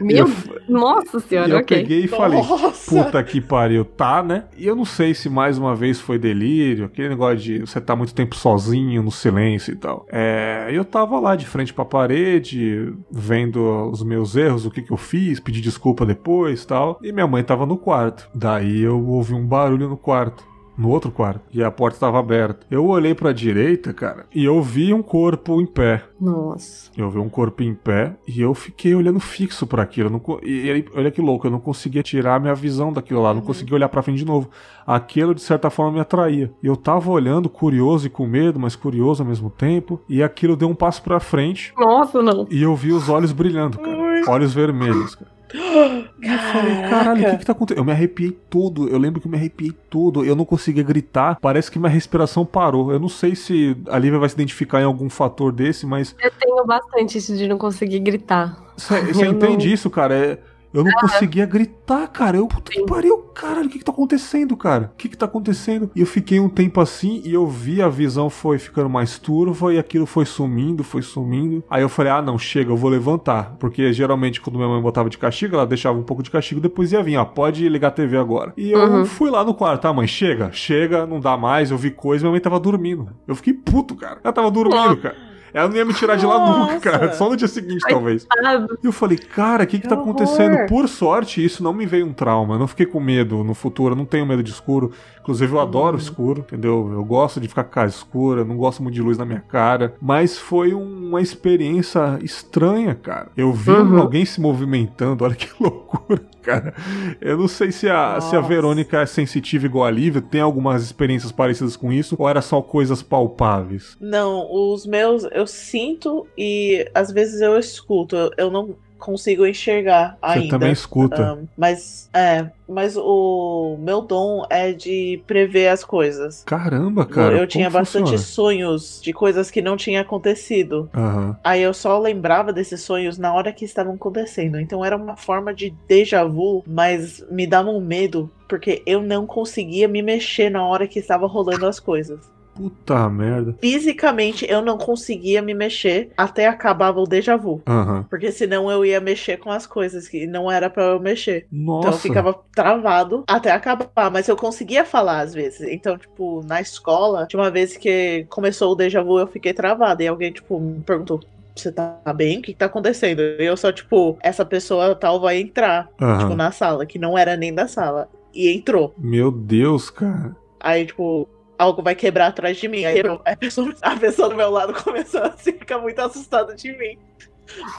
S2: Meu,
S1: eu-
S2: nossa senhora,
S1: eu
S2: ok.
S1: peguei e falei,
S3: Nossa!
S1: puta que pariu, tá, né? E eu não sei se mais uma vez foi delírio, aquele negócio de você tá muito tempo sozinho, no silêncio e tal. É, eu tava lá de frente pra parede, vendo os meus erros, o que que eu fiz, pedi desculpa depois e tal. E minha mãe tava no quarto. Daí eu ouvi um barulho no quarto. No outro quarto. E a porta estava aberta. Eu olhei pra direita, cara, e eu vi um corpo em pé.
S2: Nossa.
S1: Eu vi um corpo em pé e eu fiquei olhando fixo para aquilo. Não e, aí, olha que louco, eu não conseguia tirar minha visão daquilo lá, não conseguia olhar pra frente de novo. Aquilo de certa forma me atraía. Eu tava olhando curioso e com medo, mas curioso ao mesmo tempo, e aquilo deu um passo pra frente
S2: Nossa, não.
S1: e eu vi os olhos brilhando, cara. Olhos vermelhos, cara. Eu falei, caralho, o que que tá acontecendo? Eu me arrepiei todo, eu lembro que eu me arrepiei todo, eu não conseguia gritar, parece que minha respiração parou. Eu não sei se a Lívia vai se identificar em algum fator desse, mas
S2: Eu tenho bastante isso de não conseguir gritar.
S1: Você
S2: Eu
S1: entende
S2: não-
S1: isso, cara? É- eu não conseguia gritar, cara. Eu, puta que pariu, caralho, o que que tá acontecendo, cara? O que que tá acontecendo? E eu fiquei um tempo assim e eu vi a visão foi ficando mais turva e aquilo foi sumindo, foi sumindo. Aí eu falei, ah, não, chega, eu vou levantar. Porque geralmente quando minha mãe botava de castigo, ela deixava um pouco de castigo, depois ia vir, ó, pode ligar a TV agora. E eu
S2: Uhum.
S1: fui lá no quarto, tá, mãe, chega, chega, não dá mais, eu vi coisa, minha mãe tava dormindo. Eu fiquei puto, cara. Ela tava dormindo, cara. Ela não ia me tirar de lá nunca,
S3: Nossa.
S1: cara. Só no dia seguinte, talvez.
S2: Sabe?
S1: E eu falei, cara, o que que
S3: Que
S1: tá
S3: horror.
S1: acontecendo? Por sorte, isso não me veio um trauma. Eu não fiquei com medo no futuro, eu não tenho medo de escuro. Inclusive, eu adoro escuro, entendeu? Eu gosto de ficar com a casa escura, não gosto muito de luz na minha cara. Mas foi uma experiência estranha, cara. Eu vi
S2: Uhum.
S1: alguém se movimentando, olha que loucura, cara. Eu não sei se a, se a. Verônica é sensitiva igual a Lívia, tem algumas experiências parecidas com isso, ou era só coisas palpáveis?
S3: Não, os meus eu sinto e às vezes eu escuto. Eu, eu não consigo enxergar
S1: Você
S3: ainda.
S1: também escuta.
S3: Ahn, mas é, mas o meu dom é de prever as coisas.
S1: Caramba, cara.
S3: eu tinha bastante
S1: funciona?
S3: sonhos de coisas que não tinham acontecido.
S1: Aham.
S3: Aí eu só lembrava desses sonhos na hora que estavam acontecendo. Então era uma forma de déjà vu, mas me dava um medo porque eu não conseguia me mexer na hora que estava rolando as coisas.
S1: Puta merda.
S3: Fisicamente eu não conseguia me mexer até acabava o déjà vu.
S1: Aham.
S3: Porque senão eu ia mexer com as coisas que não era pra eu mexer.
S1: Nossa.
S3: Então eu ficava travado até acabar, mas eu conseguia falar às vezes. Então, tipo, na escola, tinha uma vez que começou o déjà vu, eu fiquei travada. E alguém, tipo, me perguntou: Você tá bem? O que, que tá acontecendo? E eu só, tipo, essa pessoa tal vai entrar,
S1: Aham.
S3: tipo, na sala, que não era nem da sala. E entrou.
S1: Meu Deus, cara.
S3: Aí, tipo, algo vai quebrar atrás de mim. Aí. Aí a pessoa, a pessoa do meu lado começou a assim, ficar muito assustada de mim.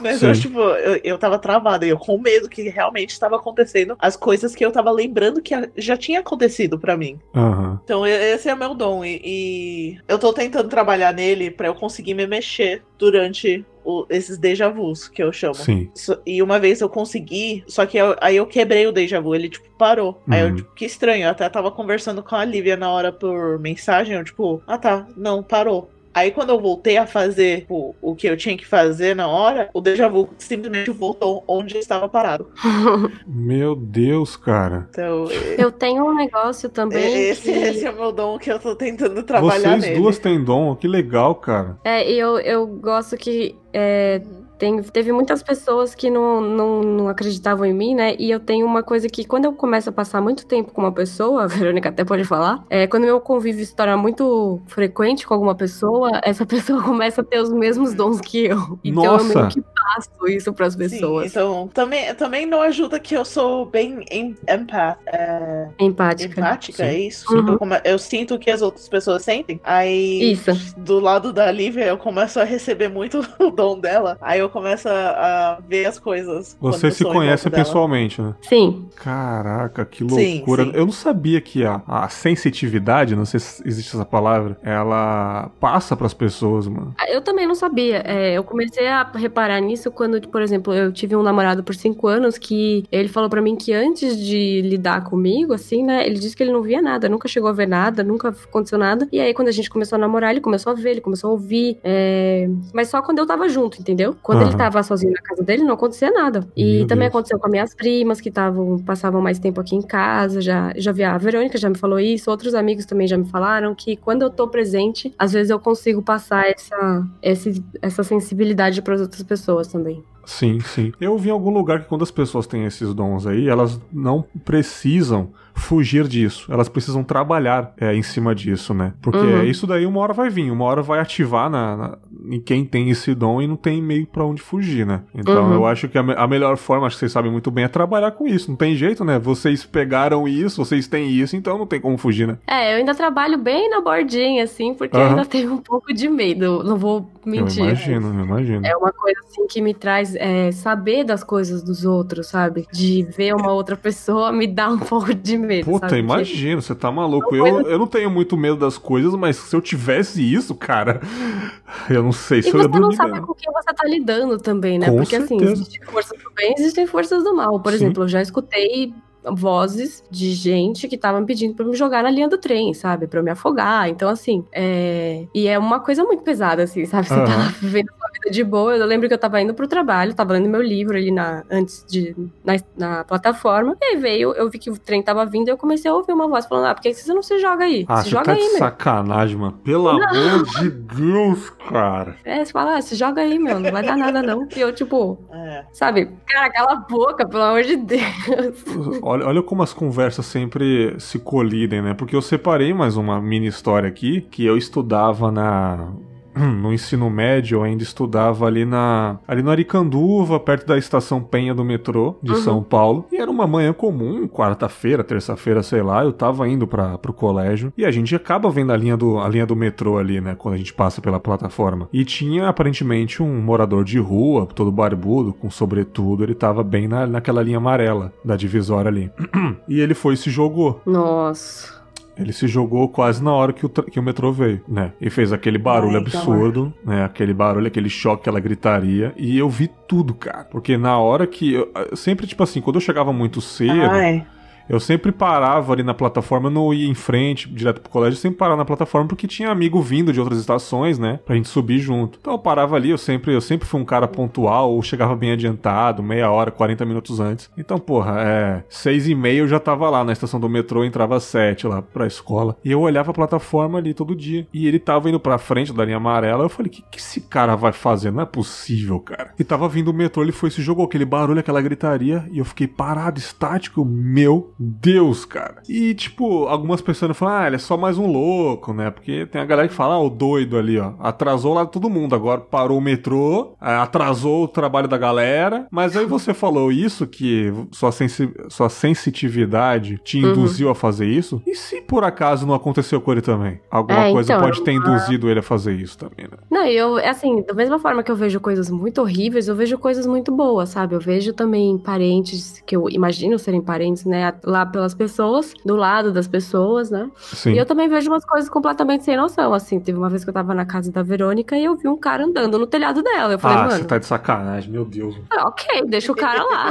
S3: Mas eu, tipo, eu, eu tava travada, eu com medo que realmente estava acontecendo as coisas que eu tava lembrando que a- já tinha acontecido pra mim.
S1: Aham.
S3: Então esse é o meu dom. E, e eu tô tentando trabalhar nele pra eu conseguir me mexer durante o- esses déjà vus que eu chamo.
S1: Sim.
S3: So- E uma vez eu consegui, só que eu- aí eu quebrei o déjà vu, ele tipo parou. Aí
S1: Uhum.
S3: eu, tipo, que estranho, eu até tava conversando com a Lívia na hora por mensagem, eu tipo, ah tá, não, parou. Aí quando eu voltei a fazer tipo, o que eu tinha que fazer na hora, o déjà vu simplesmente voltou onde estava parado.
S1: Meu Deus, cara.
S3: Então,
S2: Eu tenho um negócio também.
S3: esse,
S2: que...
S3: esse é o meu dom que eu tô tentando trabalhar
S1: Vocês
S3: nele.
S1: duas têm dom, que legal, cara.
S2: É, e eu, eu gosto que é, tem, teve muitas pessoas que não, não, não acreditavam em mim, né? E eu tenho uma coisa que quando eu começo a passar muito tempo com uma pessoa, a Verônica até pode falar, é, quando meu convívio se torna muito frequente com alguma pessoa, essa pessoa começa a ter os mesmos dons que eu. Então eu
S1: Nossa.
S2: meio que passo isso pras
S3: Sim,
S2: pessoas.
S3: então, também, também não ajuda que eu sou bem em, empath, é,
S2: Empática.
S3: empática,
S1: Sim.
S3: é isso?
S2: Uhum.
S3: Eu, come- eu sinto o que as outras pessoas sentem. Aí,
S2: Isso.
S3: do lado da Lívia, eu começo a receber muito o dom dela. Aí eu começo a, a ver as coisas.
S1: Você
S3: eu
S1: se conhece pessoalmente, né?
S2: Sim.
S1: Caraca, que
S3: Sim,
S1: loucura.
S3: sim.
S1: Eu não sabia que a, a sensitividade, não sei se existe essa palavra, ela passa pras pessoas, mano.
S2: Eu também não sabia. É, eu comecei a reparar nisso isso quando, por exemplo, eu tive um namorado por cinco anos que ele falou para mim que antes de lidar comigo, assim, né, ele disse que ele não via nada, nunca chegou a ver nada, nunca aconteceu nada. E aí, quando a gente começou a namorar, ele começou a ver, ele começou a ouvir. É... Mas só quando eu tava junto, entendeu? Quando uhum. ele tava sozinho na casa dele, não acontecia nada. E Meu também Deus. aconteceu com as minhas primas, que tavam, passavam mais tempo aqui em casa, já, já vi a Verônica já me falou isso, outros amigos também já me falaram que quando eu tô presente, às vezes eu consigo passar essa, essa, essa sensibilidade para as outras pessoas também.
S1: Sim, sim. Eu vi em algum lugar que quando as pessoas têm esses dons aí, elas não precisam fugir disso. Elas precisam trabalhar é, em cima disso, né? Porque uhum. isso daí uma hora vai vir, uma hora vai ativar na, na em quem tem esse dom e não tem meio para onde fugir, né? Então uhum. eu acho que a, a, melhor forma, acho que vocês sabem muito bem, é trabalhar com isso. Não tem jeito, né? Vocês pegaram isso, vocês têm isso, então não tem como fugir, né?
S2: É, eu ainda trabalho bem na bordinha, assim, porque uhum. eu ainda tenho um pouco de medo. Não vou mentir.
S1: Eu imagino, eu imagino.
S2: É uma coisa assim que me traz é, saber das coisas dos outros, sabe? De ver uma outra pessoa me dá um pouco de medo.
S1: Puta,
S2: sabe?
S1: imagino, você tá maluco. Eu, eu não tenho muito medo das coisas, mas se eu tivesse isso, cara, eu não sei se
S2: e
S1: eu
S2: ia você não sabe com quem você tá lidando também, né?
S1: Com
S2: Porque
S1: assim, certeza.
S2: assim, existem forças do bem, existem forças do mal. Por Sim. exemplo, eu já escutei vozes de gente que tava me pedindo para me jogar na linha do trem, sabe? para eu me afogar. Então, assim, é... E é uma coisa muito pesada, assim, sabe? Você uhum. tá lá vivendo sua vida de boa. Eu lembro que eu tava indo pro trabalho, tava lendo meu livro ali na... antes de... Na... na plataforma. E aí veio, eu vi que o trem tava vindo e eu comecei a ouvir uma voz falando, ah, por que você não se joga aí?
S1: Ah,
S2: se
S1: joga
S2: tá
S1: aí,
S2: meu.
S1: sacanagem, mano. Pelo não. amor de Deus, cara.
S2: É, você fala, ah, se joga aí, meu, não vai dar nada, não. E eu, tipo, é. sabe? Cara, cala a boca, pelo amor de Deus.
S1: Olha, olha como as conversas conversas sempre se colidem, né? Porque eu separei mais uma mini história aqui que eu estudava na no ensino médio eu ainda estudava ali na ali no Aricanduva, perto da estação Penha do metrô de uhum. São Paulo. E era uma manhã comum, quarta-feira, terça-feira, sei lá, eu tava indo para pro colégio e a gente acaba vendo a linha do a linha do metrô ali, né, quando a gente passa pela plataforma. E tinha aparentemente um morador de rua, todo barbudo, com sobretudo, ele tava bem na, naquela linha amarela da divisória ali. e ele foi e se jogou.
S2: Nossa.
S1: Ele se jogou quase na hora que o, que o metrô veio, né? E fez aquele barulho Ai, absurdo, né? Aquele barulho, aquele choque, aquela gritaria. E eu vi tudo, cara. Porque na hora que. Eu, sempre, tipo assim, quando eu chegava muito cedo. Ai. Eu sempre parava ali na plataforma, não ia em frente, direto pro colégio, eu sempre parava na plataforma porque tinha amigo vindo de outras estações, né? Pra gente subir junto. Então eu parava ali, eu sempre, eu sempre fui um cara pontual, ou chegava bem adiantado, meia hora, 40 minutos antes. Então, porra, é. Seis e meia eu já tava lá na estação do metrô, entrava sete lá pra escola. E eu olhava a plataforma ali todo dia. E ele tava indo pra frente da linha amarela. Eu falei, o que, que esse cara vai fazer? Não é possível, cara. E tava vindo o metrô, ele foi se jogou aquele barulho, aquela gritaria. E eu fiquei parado, estático. Meu Deus, cara. E, tipo, algumas pessoas falam, ah, ele é só mais um louco, né? Porque tem a galera que fala, ah, o doido ali, ó. Atrasou lá todo mundo. Agora parou o metrô, é, atrasou o trabalho da galera. Mas aí você falou isso, que sua, sensi sua sensitividade te uhum. induziu uhum. a fazer isso. E se por acaso não aconteceu com ele também? Alguma é, coisa então, pode ter induzido ele a fazer isso também, né?
S2: Não, eu, assim, da mesma forma que eu vejo coisas muito horríveis, eu vejo coisas muito boas, sabe? Eu vejo também parentes que eu imagino serem parentes, né? Lá pelas pessoas, do lado das pessoas, né? Sim. E eu também vejo umas coisas completamente sem noção, assim. Teve uma vez que eu tava na casa da Verônica e eu vi um cara andando no telhado dela. Eu falei,
S1: ah,
S2: mano.
S1: você tá de sacanagem, meu Deus.
S2: Ah, ok, deixa o cara lá.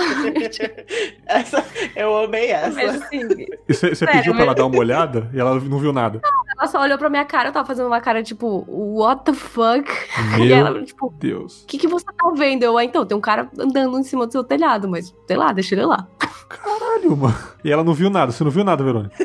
S3: essa, eu amei essa.
S2: assim,
S1: e você pediu pra ela dar uma olhada e ela não viu nada? Não,
S2: ela só olhou pra minha cara, eu tava fazendo uma cara tipo, what the fuck?
S1: Meu e ela, tipo, Deus.
S2: O que, que você tá vendo? Eu, ah, então, tem um cara andando em cima do seu telhado, mas sei lá, deixa ele lá.
S1: Caralho, mano. E ela não viu nada. Você não viu nada, Verônica?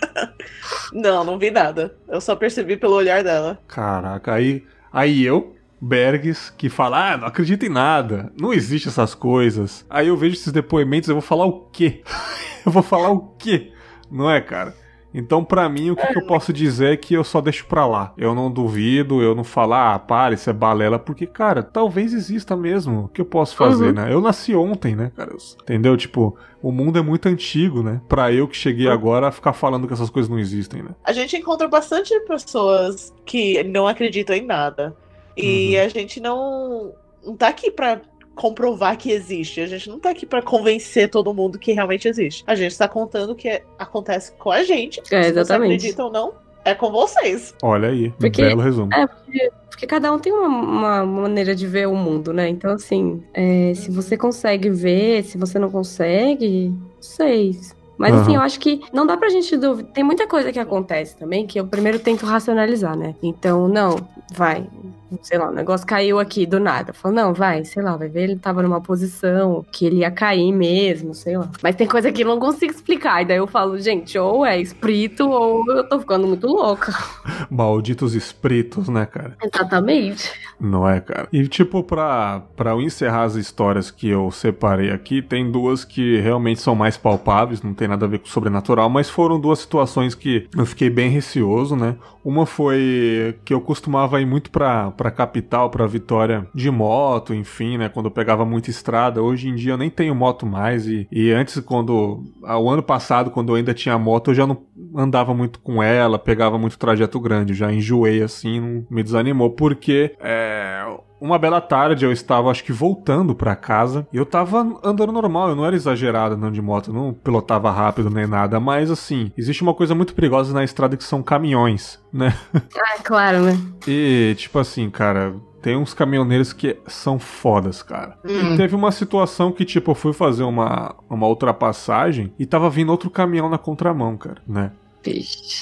S3: não, não vi nada. Eu só percebi pelo olhar dela.
S1: Caraca, aí, aí eu, Bergs, que fala, ah, não acredito em nada, não existe essas coisas. Aí eu vejo esses depoimentos, eu vou falar o quê? eu vou falar o quê? Não é, cara? Então, para mim, o que, que, eu posso dizer é que eu só deixo pra lá. Eu não duvido, eu não falo, ah, para, isso é balela, porque, cara, talvez exista mesmo. O que eu posso fazer, uhum. né? Eu nasci ontem, né, cara? Entendeu? Tipo, o mundo é muito antigo, né? Pra eu que cheguei uhum. agora ficar falando que essas coisas não existem, né?
S3: A gente encontra bastante pessoas que não acreditam em nada. E uhum. a gente não, não tá aqui pra comprovar que existe. A gente não tá aqui para convencer todo mundo que realmente existe. A gente tá contando o que acontece com a gente.
S2: É, exatamente.
S3: Se você acredita ou não, É com vocês.
S1: Olha aí,
S2: Porque-
S1: belo resumo.
S2: É, porque, porque cada um tem uma, uma maneira de ver o mundo, né? Então, assim, é, se você consegue ver, se você não consegue, não sei. Mas, assim,
S1: Aham.
S2: eu acho que não dá pra gente duvidar. Tem muita coisa que acontece também que eu primeiro tento racionalizar, né? Então, não, vai. Sei lá, o negócio caiu aqui do nada. Eu falo, não, vai, sei lá, vai ver, ele tava numa posição que ele ia cair mesmo, sei lá. Mas tem coisa que eu não consigo explicar. E daí eu falo, gente, ou é espírito ou eu tô ficando muito louca.
S1: Malditos espíritos, né, cara?
S2: Exatamente.
S1: Não é, cara? E, tipo, pra, pra eu encerrar as histórias que eu separei aqui, tem duas que realmente são mais palpáveis, não tem nada a ver com sobrenatural, mas foram duas situações que eu fiquei bem receoso, né? Uma foi que eu costumava ir muito pra, pra capital, pra Vitória, de moto, enfim, né? Quando eu pegava muita estrada. Hoje em dia eu nem tenho moto mais. E, e antes, quando. O ano passado, quando eu ainda tinha moto, eu já não andava muito com ela, pegava muito trajeto grande. Já enjoei assim, me desanimou, porque. É, uma bela tarde eu estava, acho que voltando pra casa, e eu tava andando normal, eu não era exagerado andando de moto, não pilotava rápido nem nada, mas assim, existe uma coisa muito perigosa na estrada que são caminhões, né?
S2: É claro, né?
S1: E, tipo assim, cara, tem uns caminhoneiros que são fodas, cara.
S3: Hum.
S1: E teve uma situação que, tipo, eu fui fazer uma, uma ultrapassagem e tava vindo outro caminhão na contramão, cara, né?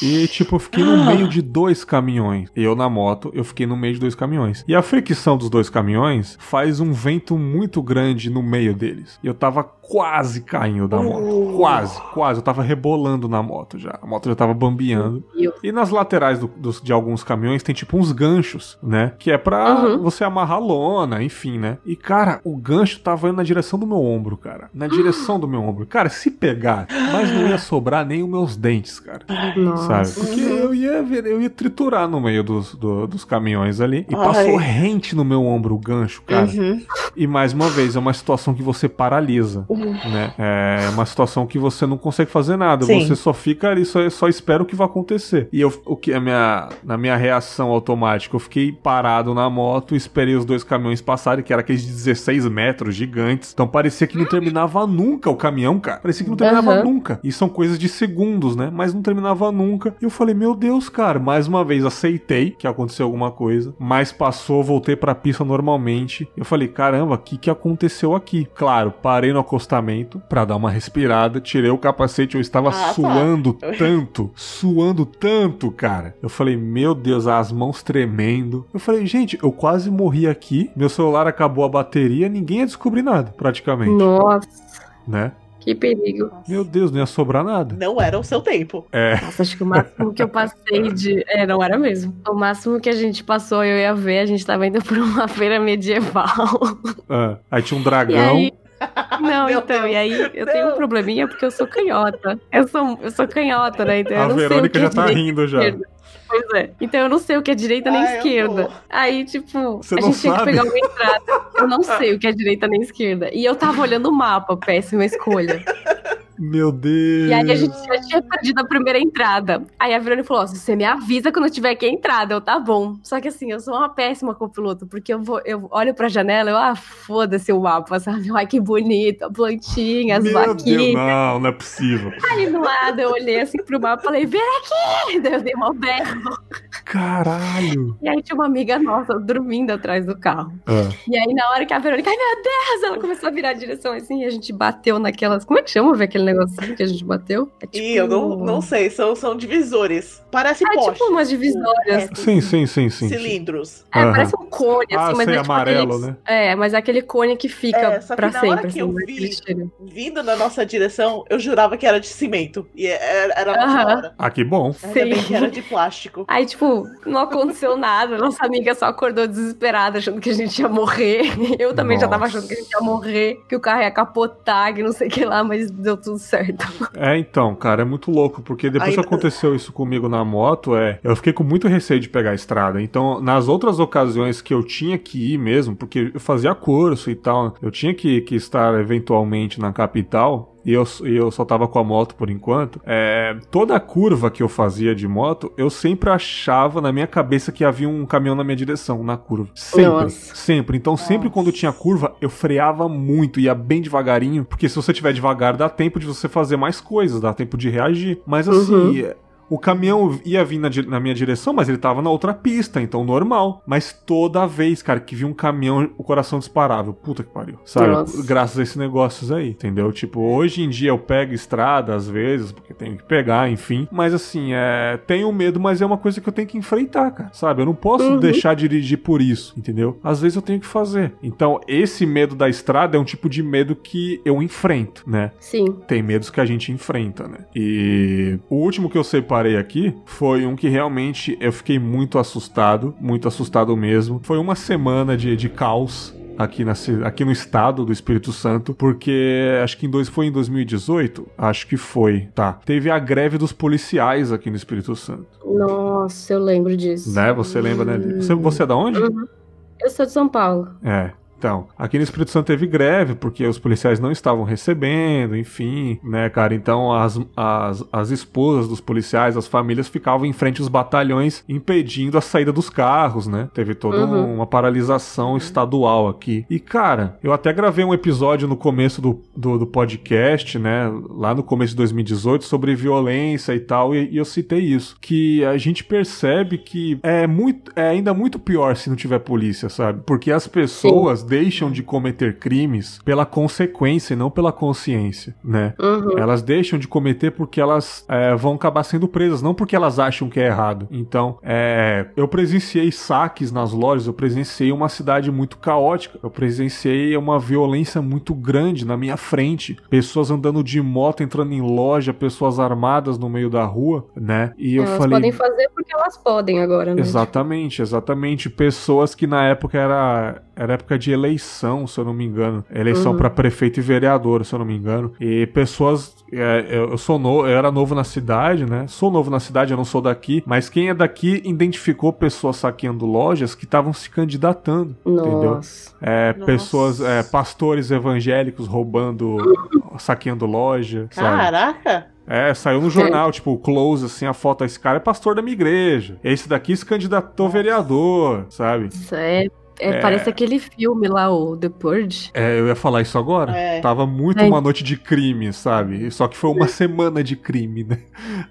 S1: E, tipo, eu fiquei no meio de dois caminhões. Eu na moto, eu fiquei no meio de dois caminhões. E a fricção dos dois caminhões faz um vento muito grande no meio deles. E eu tava quase caindo da moto.
S3: Uh.
S1: Quase, quase. Eu tava rebolando na moto já. A moto já tava bambeando. E nas laterais do- dos- de alguns caminhões tem tipo uns ganchos, né? Que é pra
S2: Uhum.
S1: você amarrar lona, enfim, né? E cara, o gancho tava indo na direção do meu ombro, cara. Na direção do meu ombro. Cara, se pegar, mas não ia sobrar nem os meus dentes, cara.
S2: Nossa.
S1: Sabe? Porque eu ia ver, eu ia triturar no meio dos, do- dos caminhões ali. E
S3: Ai.
S1: passou rente no meu ombro o gancho, cara.
S3: Uhum.
S1: E mais uma vez, é uma situação que você paralisa.
S3: Uhum.
S1: Né? É uma situação que você não consegue fazer nada.
S3: Sim.
S1: Você só fica ali, só, só espera o que vai acontecer. E eu, o que a minha, na minha reação automática, eu fiquei parado na moto, esperei os dois caminhões passarem, que era aqueles de 16 metros gigantes. Então parecia que não terminava nunca o caminhão, cara. Parecia que não terminava
S2: Aham.
S1: nunca. E são coisas de segundos, né? Mas não terminava nunca. E eu falei, meu Deus, cara, mais uma vez aceitei que aconteceu alguma coisa, mas passou, voltei pra pista normalmente. Eu falei, caramba, o que, que aconteceu aqui? Claro, parei no acostamento pra dar uma respirada, tirei o capacete, eu estava
S3: Ah, tá.
S1: suando tanto, suando tanto, cara. Eu falei, meu Deus, as mãos tremendo. Eu falei, gente, eu quase morri aqui, meu celular acabou a bateria, ninguém ia descobrir nada, praticamente,
S2: Nossa,
S1: né?
S2: que perigo.
S1: Meu Deus, não ia sobrar nada.
S3: Não era o seu tempo.
S1: É,
S2: Nossa, acho que o máximo que eu passei de. É, não era mesmo. O máximo que a gente passou, eu ia ver, a gente tava indo por uma feira medieval.
S1: ah, aí tinha um
S2: E
S1: dragão.
S2: aí. Não,
S3: Meu
S2: então,
S3: Deus.
S2: e aí eu tenho um
S3: Não.
S2: probleminha porque eu sou canhota. Eu sou, eu sou canhota, né? Então eu
S1: A
S2: não sei o
S1: Verônica
S2: que
S1: já
S2: é
S1: tá
S2: direita
S1: rindo já.
S2: esquerda. Pois é. Então eu não sei o que é direita nem
S3: Ah, eu
S2: esquerda.
S3: tô.
S2: Aí, tipo,
S1: Você
S2: a gente tinha que pegar uma entrada. Eu não sei o que é direita nem esquerda. E eu tava olhando o mapa, péssima escolha.
S1: Meu Deus.
S2: E aí a gente já tinha perdido a primeira entrada. Aí a Verônica falou: você me avisa quando tiver aqui a entrada, eu tá bom. Só que assim, eu sou uma péssima copiloto, porque eu vou, eu olho pra janela, eu, ah, foda-se o mapa, sabe? Ai, que bonito, a plantinha, as
S1: Meu Deus,
S2: vaquinhas.
S1: não, não é possível.
S2: Aí do lado eu olhei assim pro mapa e falei, vem aqui! Daí eu dei uma berro.
S1: Caralho.
S2: E aí tinha uma amiga nossa dormindo atrás do carro.
S1: Ah,
S2: E aí na hora que a Verônica, ai meu Deus, ela começou a virar a direção assim e a gente bateu naquelas. Como é que chama ver aquele negocinho que a gente bateu? É
S3: E eu não, não sei, são, são divisores. Parece
S2: É
S3: poste.
S2: tipo umas divisórias.
S3: É,
S1: sim, sim, sim, sim.
S3: Cilindros.
S2: É,
S1: Aham.
S2: parece um cone, assim,
S1: Ah,
S2: mas
S1: sei,
S2: é tipo
S1: amarelo,
S2: aqueles-
S1: né?
S2: É, mas é aquele cone que fica
S3: É, só que
S2: pra
S3: na hora
S2: sempre.
S3: que eu
S2: assim,
S3: vi-
S2: daquele cheiro.
S3: Vindo na nossa direção, eu jurava que era de cimento. E era, era a nossa hora.
S1: Ah, que bom.
S3: Ainda bem
S2: Sim.
S3: que era de plástico.
S2: Aí, tipo, não aconteceu nada. Nossa amiga só acordou desesperada, achando que a gente ia morrer. Eu também já tava
S1: Nossa.
S2: achando que a gente ia morrer, que o carro ia capotar, que não sei o que lá, mas deu tudo certo.
S1: É, então, cara, é muito louco, porque depois
S3: Ainda-
S1: que aconteceu isso comigo na moto, é, eu fiquei com muito receio de pegar a estrada. Então, nas outras ocasiões que eu tinha que ir mesmo, porque eu fazia curso e tal, eu tinha que, que estar eventualmente na capital. E eu, e eu só tava com a moto por enquanto. É, toda a curva que eu fazia de moto, eu sempre achava na minha cabeça que havia um caminhão na minha direção, na curva. Sempre.
S2: Nossa.
S1: Sempre. Então, sempre
S3: Nossa.
S1: quando tinha curva, eu freava muito, ia bem devagarinho, porque se você tiver devagar, dá tempo de você fazer mais coisas, dá tempo de reagir. Mas assim,
S2: Uhum.
S1: O caminhão ia vir na, na, minha direção, mas ele tava na outra pista, então normal. Mas toda vez, cara, que vi um caminhão, o coração disparava. Puta que pariu. Sabe? Nossa. Graças a esses negócios aí, entendeu? Tipo, hoje em dia eu pego estrada às vezes, porque tenho que pegar, enfim. Mas assim, é. Tenho medo, mas é uma coisa que eu tenho que enfrentar, cara. Sabe? Eu não posso uhum. deixar de dirigir por isso, entendeu? Às vezes eu tenho que fazer. Então, esse medo da estrada é um tipo de medo que eu enfrento, né?
S2: Sim.
S1: Tem medos que a gente enfrenta, né? E o último que eu separei aqui foi um que realmente eu fiquei muito assustado, muito assustado mesmo. Foi uma semana de, de caos aqui, na, aqui no estado do Espírito Santo, porque acho que em dois, foi em 2018, acho que foi, tá. Teve a greve dos policiais aqui no Espírito Santo.
S2: Nossa, eu lembro disso.
S1: Né? Você lembra, né? Você, você é da onde? Uhum.
S2: Eu sou de São Paulo.
S1: É. Então, aqui no Espírito Santo teve greve, porque os policiais não estavam recebendo, enfim, né, cara? Então, as, as, as esposas dos policiais, as famílias ficavam em frente aos batalhões, impedindo a saída dos carros, né? Teve toda uhum. uma paralisação estadual aqui. E, cara, eu até gravei um episódio no começo do, do, do podcast, né? Lá no começo de 2018, sobre violência e tal, e, e eu citei isso. Que a gente percebe que é, muito, é ainda muito pior se não tiver polícia, sabe? Porque as pessoas. Sim deixam de cometer crimes pela consequência e não pela consciência, né? Uhum. Elas deixam de cometer porque elas é, vão acabar sendo presas, não porque elas acham que é errado. Então, é, eu presenciei saques nas lojas, eu presenciei uma cidade muito caótica, eu presenciei uma violência muito grande na minha frente, pessoas andando de moto, entrando em loja, pessoas armadas no meio da rua, né?
S2: E eu elas falei. Elas podem fazer porque elas podem agora, né?
S1: Exatamente, exatamente. Pessoas que na época era, era época de eleição, se eu não me engano. Eleição uhum. para prefeito e vereador, se eu não me engano. E pessoas. É, eu sou no, eu era novo na cidade, né? Sou novo na cidade, eu não sou daqui. Mas quem é daqui identificou pessoas saqueando lojas que estavam se candidatando. Nossa. Entendeu? É, Nossa. Pessoas, é, pastores evangélicos roubando, saqueando loja.
S3: Caraca! Sabe?
S1: É, saiu no jornal, tipo, close, assim, a foto. Esse cara é pastor da minha igreja. Esse daqui se candidatou vereador, sabe?
S2: Isso é é, é, Parece aquele filme lá, o The Purge.
S1: É, eu ia falar isso agora. É. Tava muito é. uma noite de crime, sabe? Só que foi uma semana de crime, né?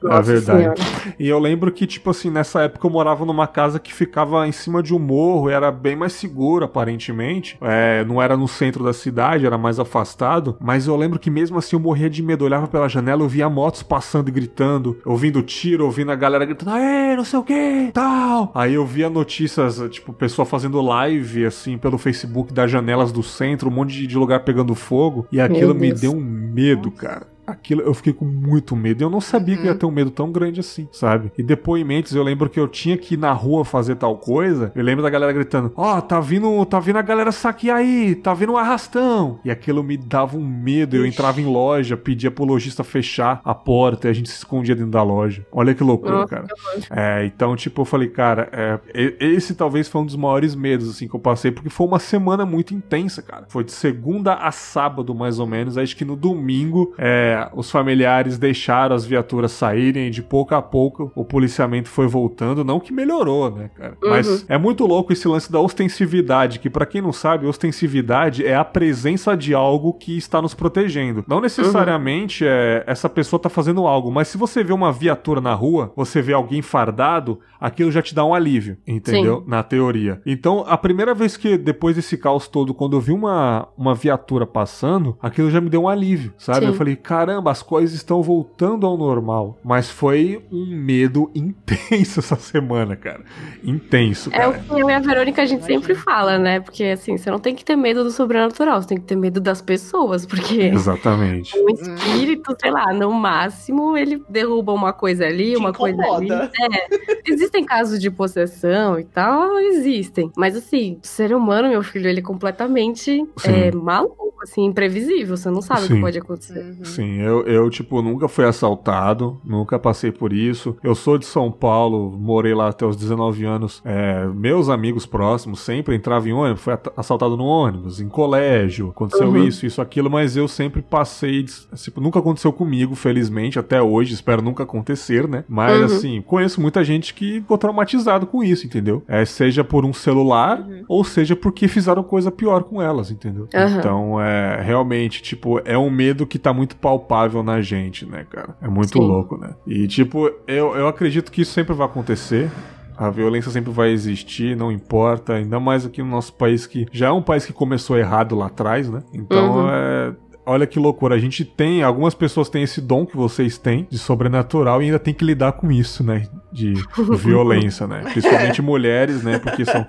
S1: Nossa Na verdade. Senhora. E eu lembro que, tipo assim, nessa época eu morava numa casa que ficava em cima de um morro, era bem mais seguro, aparentemente. É, não era no centro da cidade, era mais afastado. Mas eu lembro que mesmo assim eu morria de medo. Eu olhava pela janela, eu via motos passando e gritando, ouvindo tiro, ouvindo a galera gritando, aê, não sei o que, tal. Aí eu via notícias, tipo, pessoa fazendo live live, assim, pelo Facebook das janelas do centro, um monte de lugar pegando fogo. E aquilo me deu um medo, cara aquilo eu fiquei com muito medo. Eu não sabia uhum. que ia ter um medo tão grande assim, sabe? E depoimentos, eu lembro que eu tinha que ir na rua fazer tal coisa. Eu lembro da galera gritando: Ó, oh, tá vindo, tá vindo a galera saquear aí, tá vindo um arrastão. E aquilo me dava um medo. Eu entrava em loja, pedia pro lojista fechar a porta e a gente se escondia dentro da loja. Olha que loucura, Nossa, cara. É, então, tipo, eu falei, cara, é, esse talvez foi um dos maiores medos, assim, que eu passei, porque foi uma semana muito intensa, cara. Foi de segunda a sábado, mais ou menos. Acho que no domingo, é, os familiares deixaram as viaturas saírem e de pouco a pouco o policiamento foi voltando. Não que melhorou, né, cara? Uhum. Mas é muito louco esse lance da ostensividade, que para quem não sabe, ostensividade é a presença de algo que está nos protegendo. Não necessariamente uhum. é essa pessoa tá fazendo algo, mas se você vê uma viatura na rua, você vê alguém fardado, aquilo já te dá um alívio, entendeu? Sim. Na teoria. Então, a primeira vez que depois desse caos todo, quando eu vi uma, uma viatura passando, aquilo já me deu um alívio, sabe? Sim. Eu falei, cara, caramba, as coisas estão voltando ao normal. Mas foi um medo intenso essa semana, cara. Intenso, cara.
S2: É o que eu e a Verônica a gente sempre fala, né? Porque assim, você não tem que ter medo do sobrenatural, você tem que ter medo das pessoas, porque.
S1: Exatamente.
S2: Um espírito, sei lá, no máximo, ele derruba uma coisa ali, Te uma incomoda. coisa ali. É. Existem casos de possessão e tal, existem. Mas assim, o ser humano, meu filho, ele é completamente é, maluco assim, imprevisível. Você não sabe Sim. o que pode acontecer. Uhum.
S1: Sim, eu, eu, tipo, nunca fui assaltado, nunca passei por isso. Eu sou de São Paulo, morei lá até os 19 anos. É, meus amigos próximos sempre entravam em ônibus, foi assaltado no ônibus, em colégio, aconteceu uhum. isso, isso, aquilo, mas eu sempre passei, tipo, nunca aconteceu comigo, felizmente, até hoje, espero nunca acontecer, né? Mas, uhum. assim, conheço muita gente que ficou traumatizado com isso, entendeu? É, seja por um celular, uhum. ou seja porque fizeram coisa pior com elas, entendeu? Então, é é realmente, tipo, é um medo que tá muito palpável na gente, né, cara? É muito
S2: Sim.
S1: louco, né? E, tipo, eu, eu acredito que isso sempre vai acontecer. A violência sempre vai existir, não importa. Ainda mais aqui no nosso país, que já é um país que começou errado lá atrás, né? Então
S2: Uhum.
S1: é. Olha que loucura, a gente tem, algumas pessoas têm esse dom que vocês têm de sobrenatural e ainda tem que lidar com isso, né? De violência, né? Principalmente mulheres, né? Porque são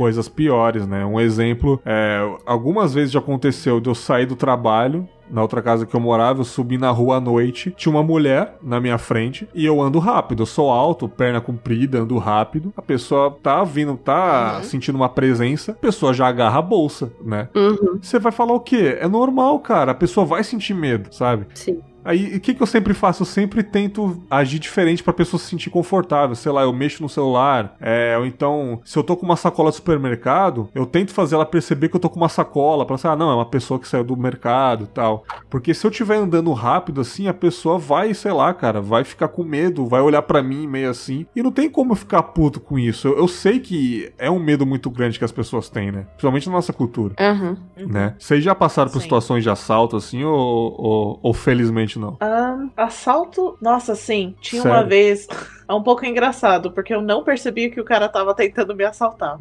S1: coisas piores, né? Um exemplo, é, algumas vezes já aconteceu de eu sair do trabalho, na outra casa que eu morava, eu subi na rua à noite, tinha uma mulher na minha frente e eu ando rápido. Eu sou alto, perna comprida, ando rápido. A pessoa tá vindo, tá
S3: Uhum.
S1: sentindo uma presença, a pessoa já agarra a bolsa, né?
S2: Uhum,
S1: Você vai falar o quê? É normal, cara. A pessoa vai sentir medo, sabe?
S2: sim.
S1: Aí, o que, que eu sempre faço? Eu sempre tento agir diferente pra pessoa se sentir confortável. Sei lá, eu mexo no celular. É, ou então, se eu tô com uma sacola do supermercado, eu tento fazer ela perceber que eu tô com uma sacola. Pra pensar, ah, não, é uma pessoa que saiu do mercado e tal. Porque se eu estiver andando rápido assim, a pessoa vai, sei lá, cara, vai ficar com medo, vai olhar pra mim meio assim. E não tem como eu ficar puto com isso. Eu, eu sei que é um medo muito grande que as pessoas têm, né? Principalmente na nossa cultura
S2: Aham.
S1: né? Vocês já passaram por
S3: Sim.
S1: situações de assalto assim ou, ou, ou felizmente não?
S3: Ah, assalto? Nossa, sim. Tinha
S1: Sério?
S3: uma vez. É um pouco engraçado, porque eu não percebi que o cara tava tentando me assaltar.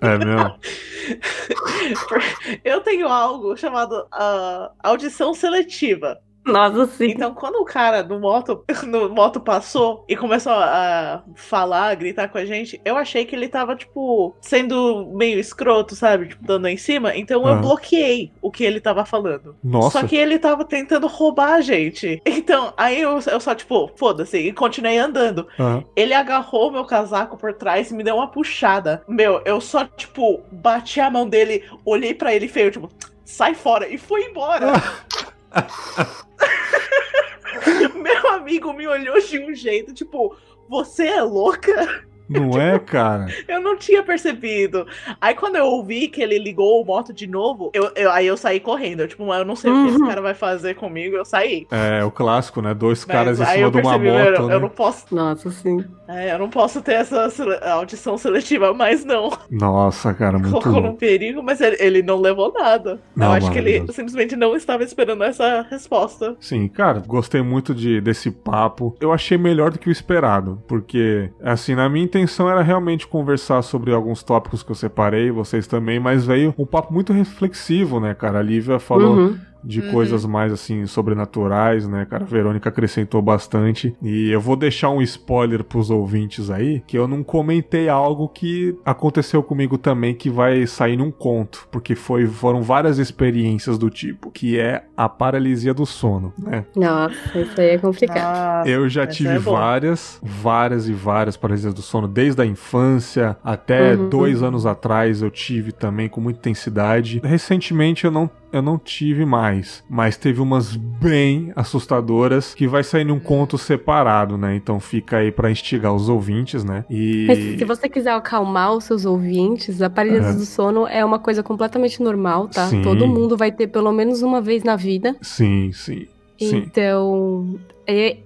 S1: É mesmo?
S3: Eu tenho algo chamado ah, audição seletiva.
S2: Nossa, sim.
S3: Então, quando o cara no moto, no moto passou e começou a falar, gritar com a gente, eu achei que ele tava, tipo, sendo meio escroto, sabe? Tipo, dando em cima. Então eu
S1: Aham.
S3: bloqueei o que ele tava falando.
S1: Nossa.
S3: Só que ele tava tentando roubar a gente. Então, aí eu, eu só, tipo, foda-se, e continuei andando.
S1: Aham.
S3: Ele agarrou meu casaco por trás e me deu uma puxada. Meu, eu só, tipo, bati a mão dele, olhei pra ele feio, tipo, sai fora, e fui embora. meu amigo me olhou de um jeito, tipo, você é louca?
S1: Não é, cara?
S3: Eu não tinha percebido. Aí quando eu ouvi que ele ligou o moto de novo, eu, eu- aí eu saí correndo. Eu, tipo, eu não sei o que esse
S2: Uhum.
S3: cara vai fazer comigo, eu saí.
S1: É o clássico, né? Dois
S3: Mas
S1: caras em
S3: aí
S1: cima
S3: eu
S1: de uma
S3: percebi,
S1: moto,
S3: eu,
S1: né?
S3: eu não posso.
S2: Nossa, sim.
S3: é, eu não posso ter essa audição seletiva mais, não.
S1: Nossa, cara, muito
S3: colocou num perigo, mas ele, ele não levou nada.
S1: Não,
S3: eu acho que ele simplesmente não estava esperando essa resposta.
S1: Sim, cara, gostei muito de, desse papo. Eu achei melhor do que o esperado, porque, assim, na minha intenção era realmente conversar sobre alguns tópicos que eu separei, vocês também, mas veio um papo muito reflexivo, né, cara? A Lívia falou
S2: Uhum.
S1: De
S3: Uhum.
S1: coisas mais assim sobrenaturais, né, cara? A Verônica acrescentou bastante. E eu vou deixar um spoiler pros ouvintes aí, que eu não comentei algo que aconteceu comigo também que vai sair num conto, porque foi foram várias experiências do tipo, que é a paralisia do sono, né?
S2: Nossa, isso aí é complicado.
S3: Nossa,
S1: Eu já
S3: essa
S1: tive
S3: é
S1: várias, várias e várias paralisias do sono, desde a infância até
S2: Uhum.
S1: dois anos atrás eu tive também com muita intensidade. Recentemente eu não, eu não tive mais, mas teve umas bem assustadoras que vai sair num conto separado, né? Então fica aí pra instigar os ouvintes, né? E
S2: Mas se você quiser acalmar os seus ouvintes, a paralisia
S1: Aham.
S2: do sono é uma coisa completamente normal, tá?
S1: Sim.
S2: Todo mundo vai ter pelo menos uma vez na vida.
S1: sim, sim. Sim.
S2: Então,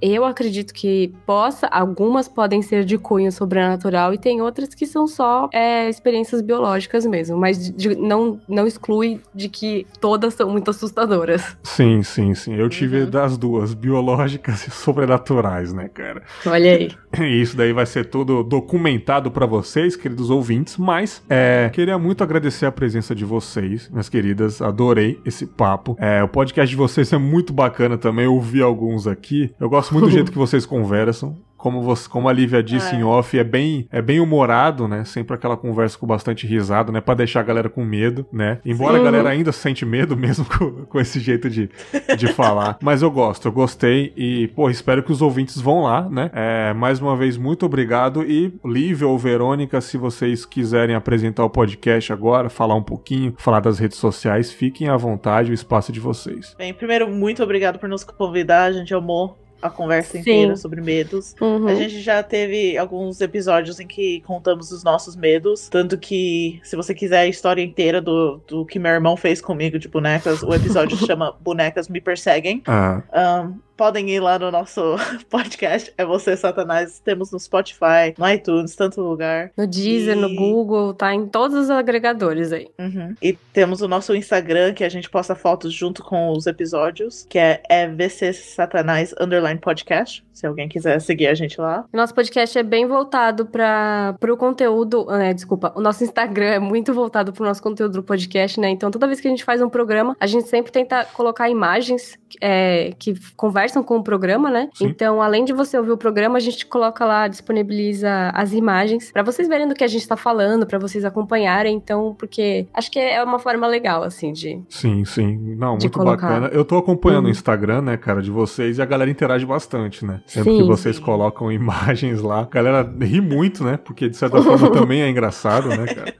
S2: eu acredito que possa, algumas podem ser de cunho sobrenatural e tem outras que são só é, experiências biológicas mesmo, mas de- não, não exclui de que todas são muito assustadoras.
S1: Sim, sim, sim. Eu tive
S3: Uhum.
S1: das duas, biológicas e sobrenaturais, né, cara?
S2: Olha aí.
S1: E isso daí vai ser tudo documentado pra vocês, queridos ouvintes. Mas é, queria muito agradecer a presença de vocês, minhas queridas. Adorei esse papo. É, o podcast de vocês é muito bacana também. Eu ouvi alguns aqui. Eu gosto muito do jeito que vocês conversam. Como, você, como a Lívia disse
S3: É.
S1: em off, é bem, é bem humorado, né? Sempre aquela conversa com bastante risada, né? Pra deixar a galera com medo, né? Embora a
S2: Sim.
S1: galera ainda sente medo mesmo com, com esse jeito de, de falar. Mas eu gosto, eu gostei e, pô, espero que os ouvintes vão lá, né? É, mais uma vez, muito obrigado. E Lívia ou Verônica, se vocês quiserem apresentar o podcast agora, falar um pouquinho, falar das redes sociais, fiquem à vontade, o espaço é de vocês.
S3: Bem, primeiro, muito obrigado por nos convidar. A gente amou a conversa
S2: Sim.
S3: inteira sobre medos.
S2: Uhum.
S3: A gente já teve alguns episódios em que contamos os nossos medos. Tanto que, se você quiser a história inteira do, do que meu irmão fez comigo de bonecas, o episódio se chama Bonecas Me Perseguem.
S1: Ah,
S3: Ahn, podem ir lá no nosso podcast. É você, Satanás. Temos no Spotify, no iTunes, tanto lugar.
S2: No Deezer,
S3: E-
S2: no Google, tá em todos os agregadores aí.
S3: Uhum. E temos o nosso Instagram, que a gente posta fotos junto com os episódios, que é, é VC Satanás Underline Podcast. Se alguém quiser seguir a gente lá.
S2: Nosso podcast é bem voltado para o conteúdo. né, desculpa, o nosso Instagram é muito voltado para o nosso conteúdo do podcast, né? Então, toda vez que a gente faz um programa, a gente sempre tenta colocar imagens é, que conversam com o programa, né?
S1: Sim.
S2: Então, além de você ouvir o programa, a gente coloca lá, disponibiliza as imagens para vocês verem do que a gente tá falando, para vocês acompanharem. Então, porque acho que é uma forma legal, assim, de.
S1: Sim, sim. Não, muito
S2: colocar.
S1: bacana. Eu tô acompanhando
S2: Uhum.
S1: o Instagram, né, cara, de vocês e a galera interage bastante, né? Sempre
S2: Sim.
S1: que vocês colocam imagens lá, a galera ri muito, né? Porque de certa forma também é engraçado, né, cara?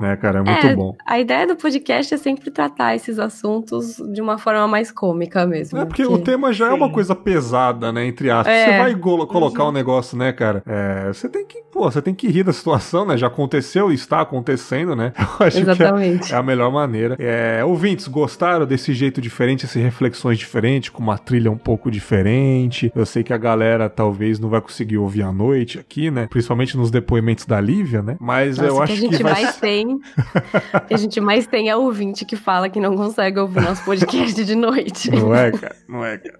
S1: Né, cara, é muito
S2: É,
S1: bom.
S2: A ideia do podcast é sempre tratar esses assuntos de uma forma mais cômica mesmo.
S1: É porque o tema já é uma
S3: Sim.
S1: coisa pesada, né? Entre aspas.
S2: É.
S1: Você vai colocar um negócio, né, cara? É, você tem que, pô, você tem que rir da situação, né? Já aconteceu e está acontecendo, né? Eu acho que é,
S2: Exatamente.
S1: é a melhor maneira. É, ouvintes, gostaram desse jeito diferente, essas reflexões diferentes, com uma trilha um pouco diferente? Eu sei que a galera talvez não vai conseguir ouvir à noite aqui, né? Principalmente nos depoimentos da Lívia, né? Mas
S2: Nossa,
S1: eu
S2: o que
S1: acho
S2: a gente
S1: que vai
S2: mais tem. O que a gente mais tem é ouvinte que fala que não consegue ouvir nosso podcast de noite.
S1: Não é, cara? Não é, cara?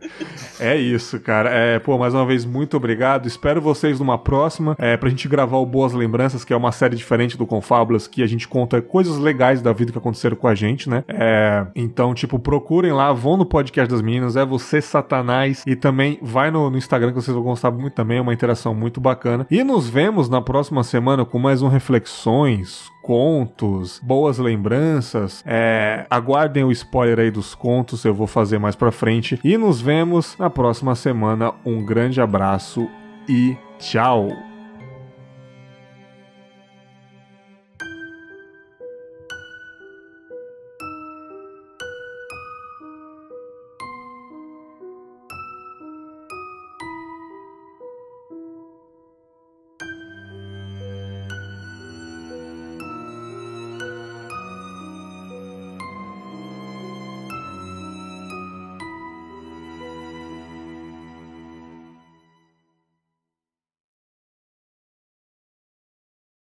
S1: É isso, cara. É, pô, mais uma vez, muito obrigado. Espero vocês numa próxima. É, pra gente gravar o Boas Lembranças, que é uma série diferente do Confábulas, que a gente conta coisas legais da vida que aconteceram com a gente, né? É, então, tipo, procurem lá, vão no podcast das meninas, é você, Satanás, e também vai no, no Instagram que vocês vão gostar muito também, é uma interação muito bacana. E nos vemos na próxima semana com mais um Reflexões, contos, boas lembranças. É, aguardem o spoiler aí dos contos, eu vou fazer mais pra frente. E nos vemos na próxima semana. Um grande abraço e tchau!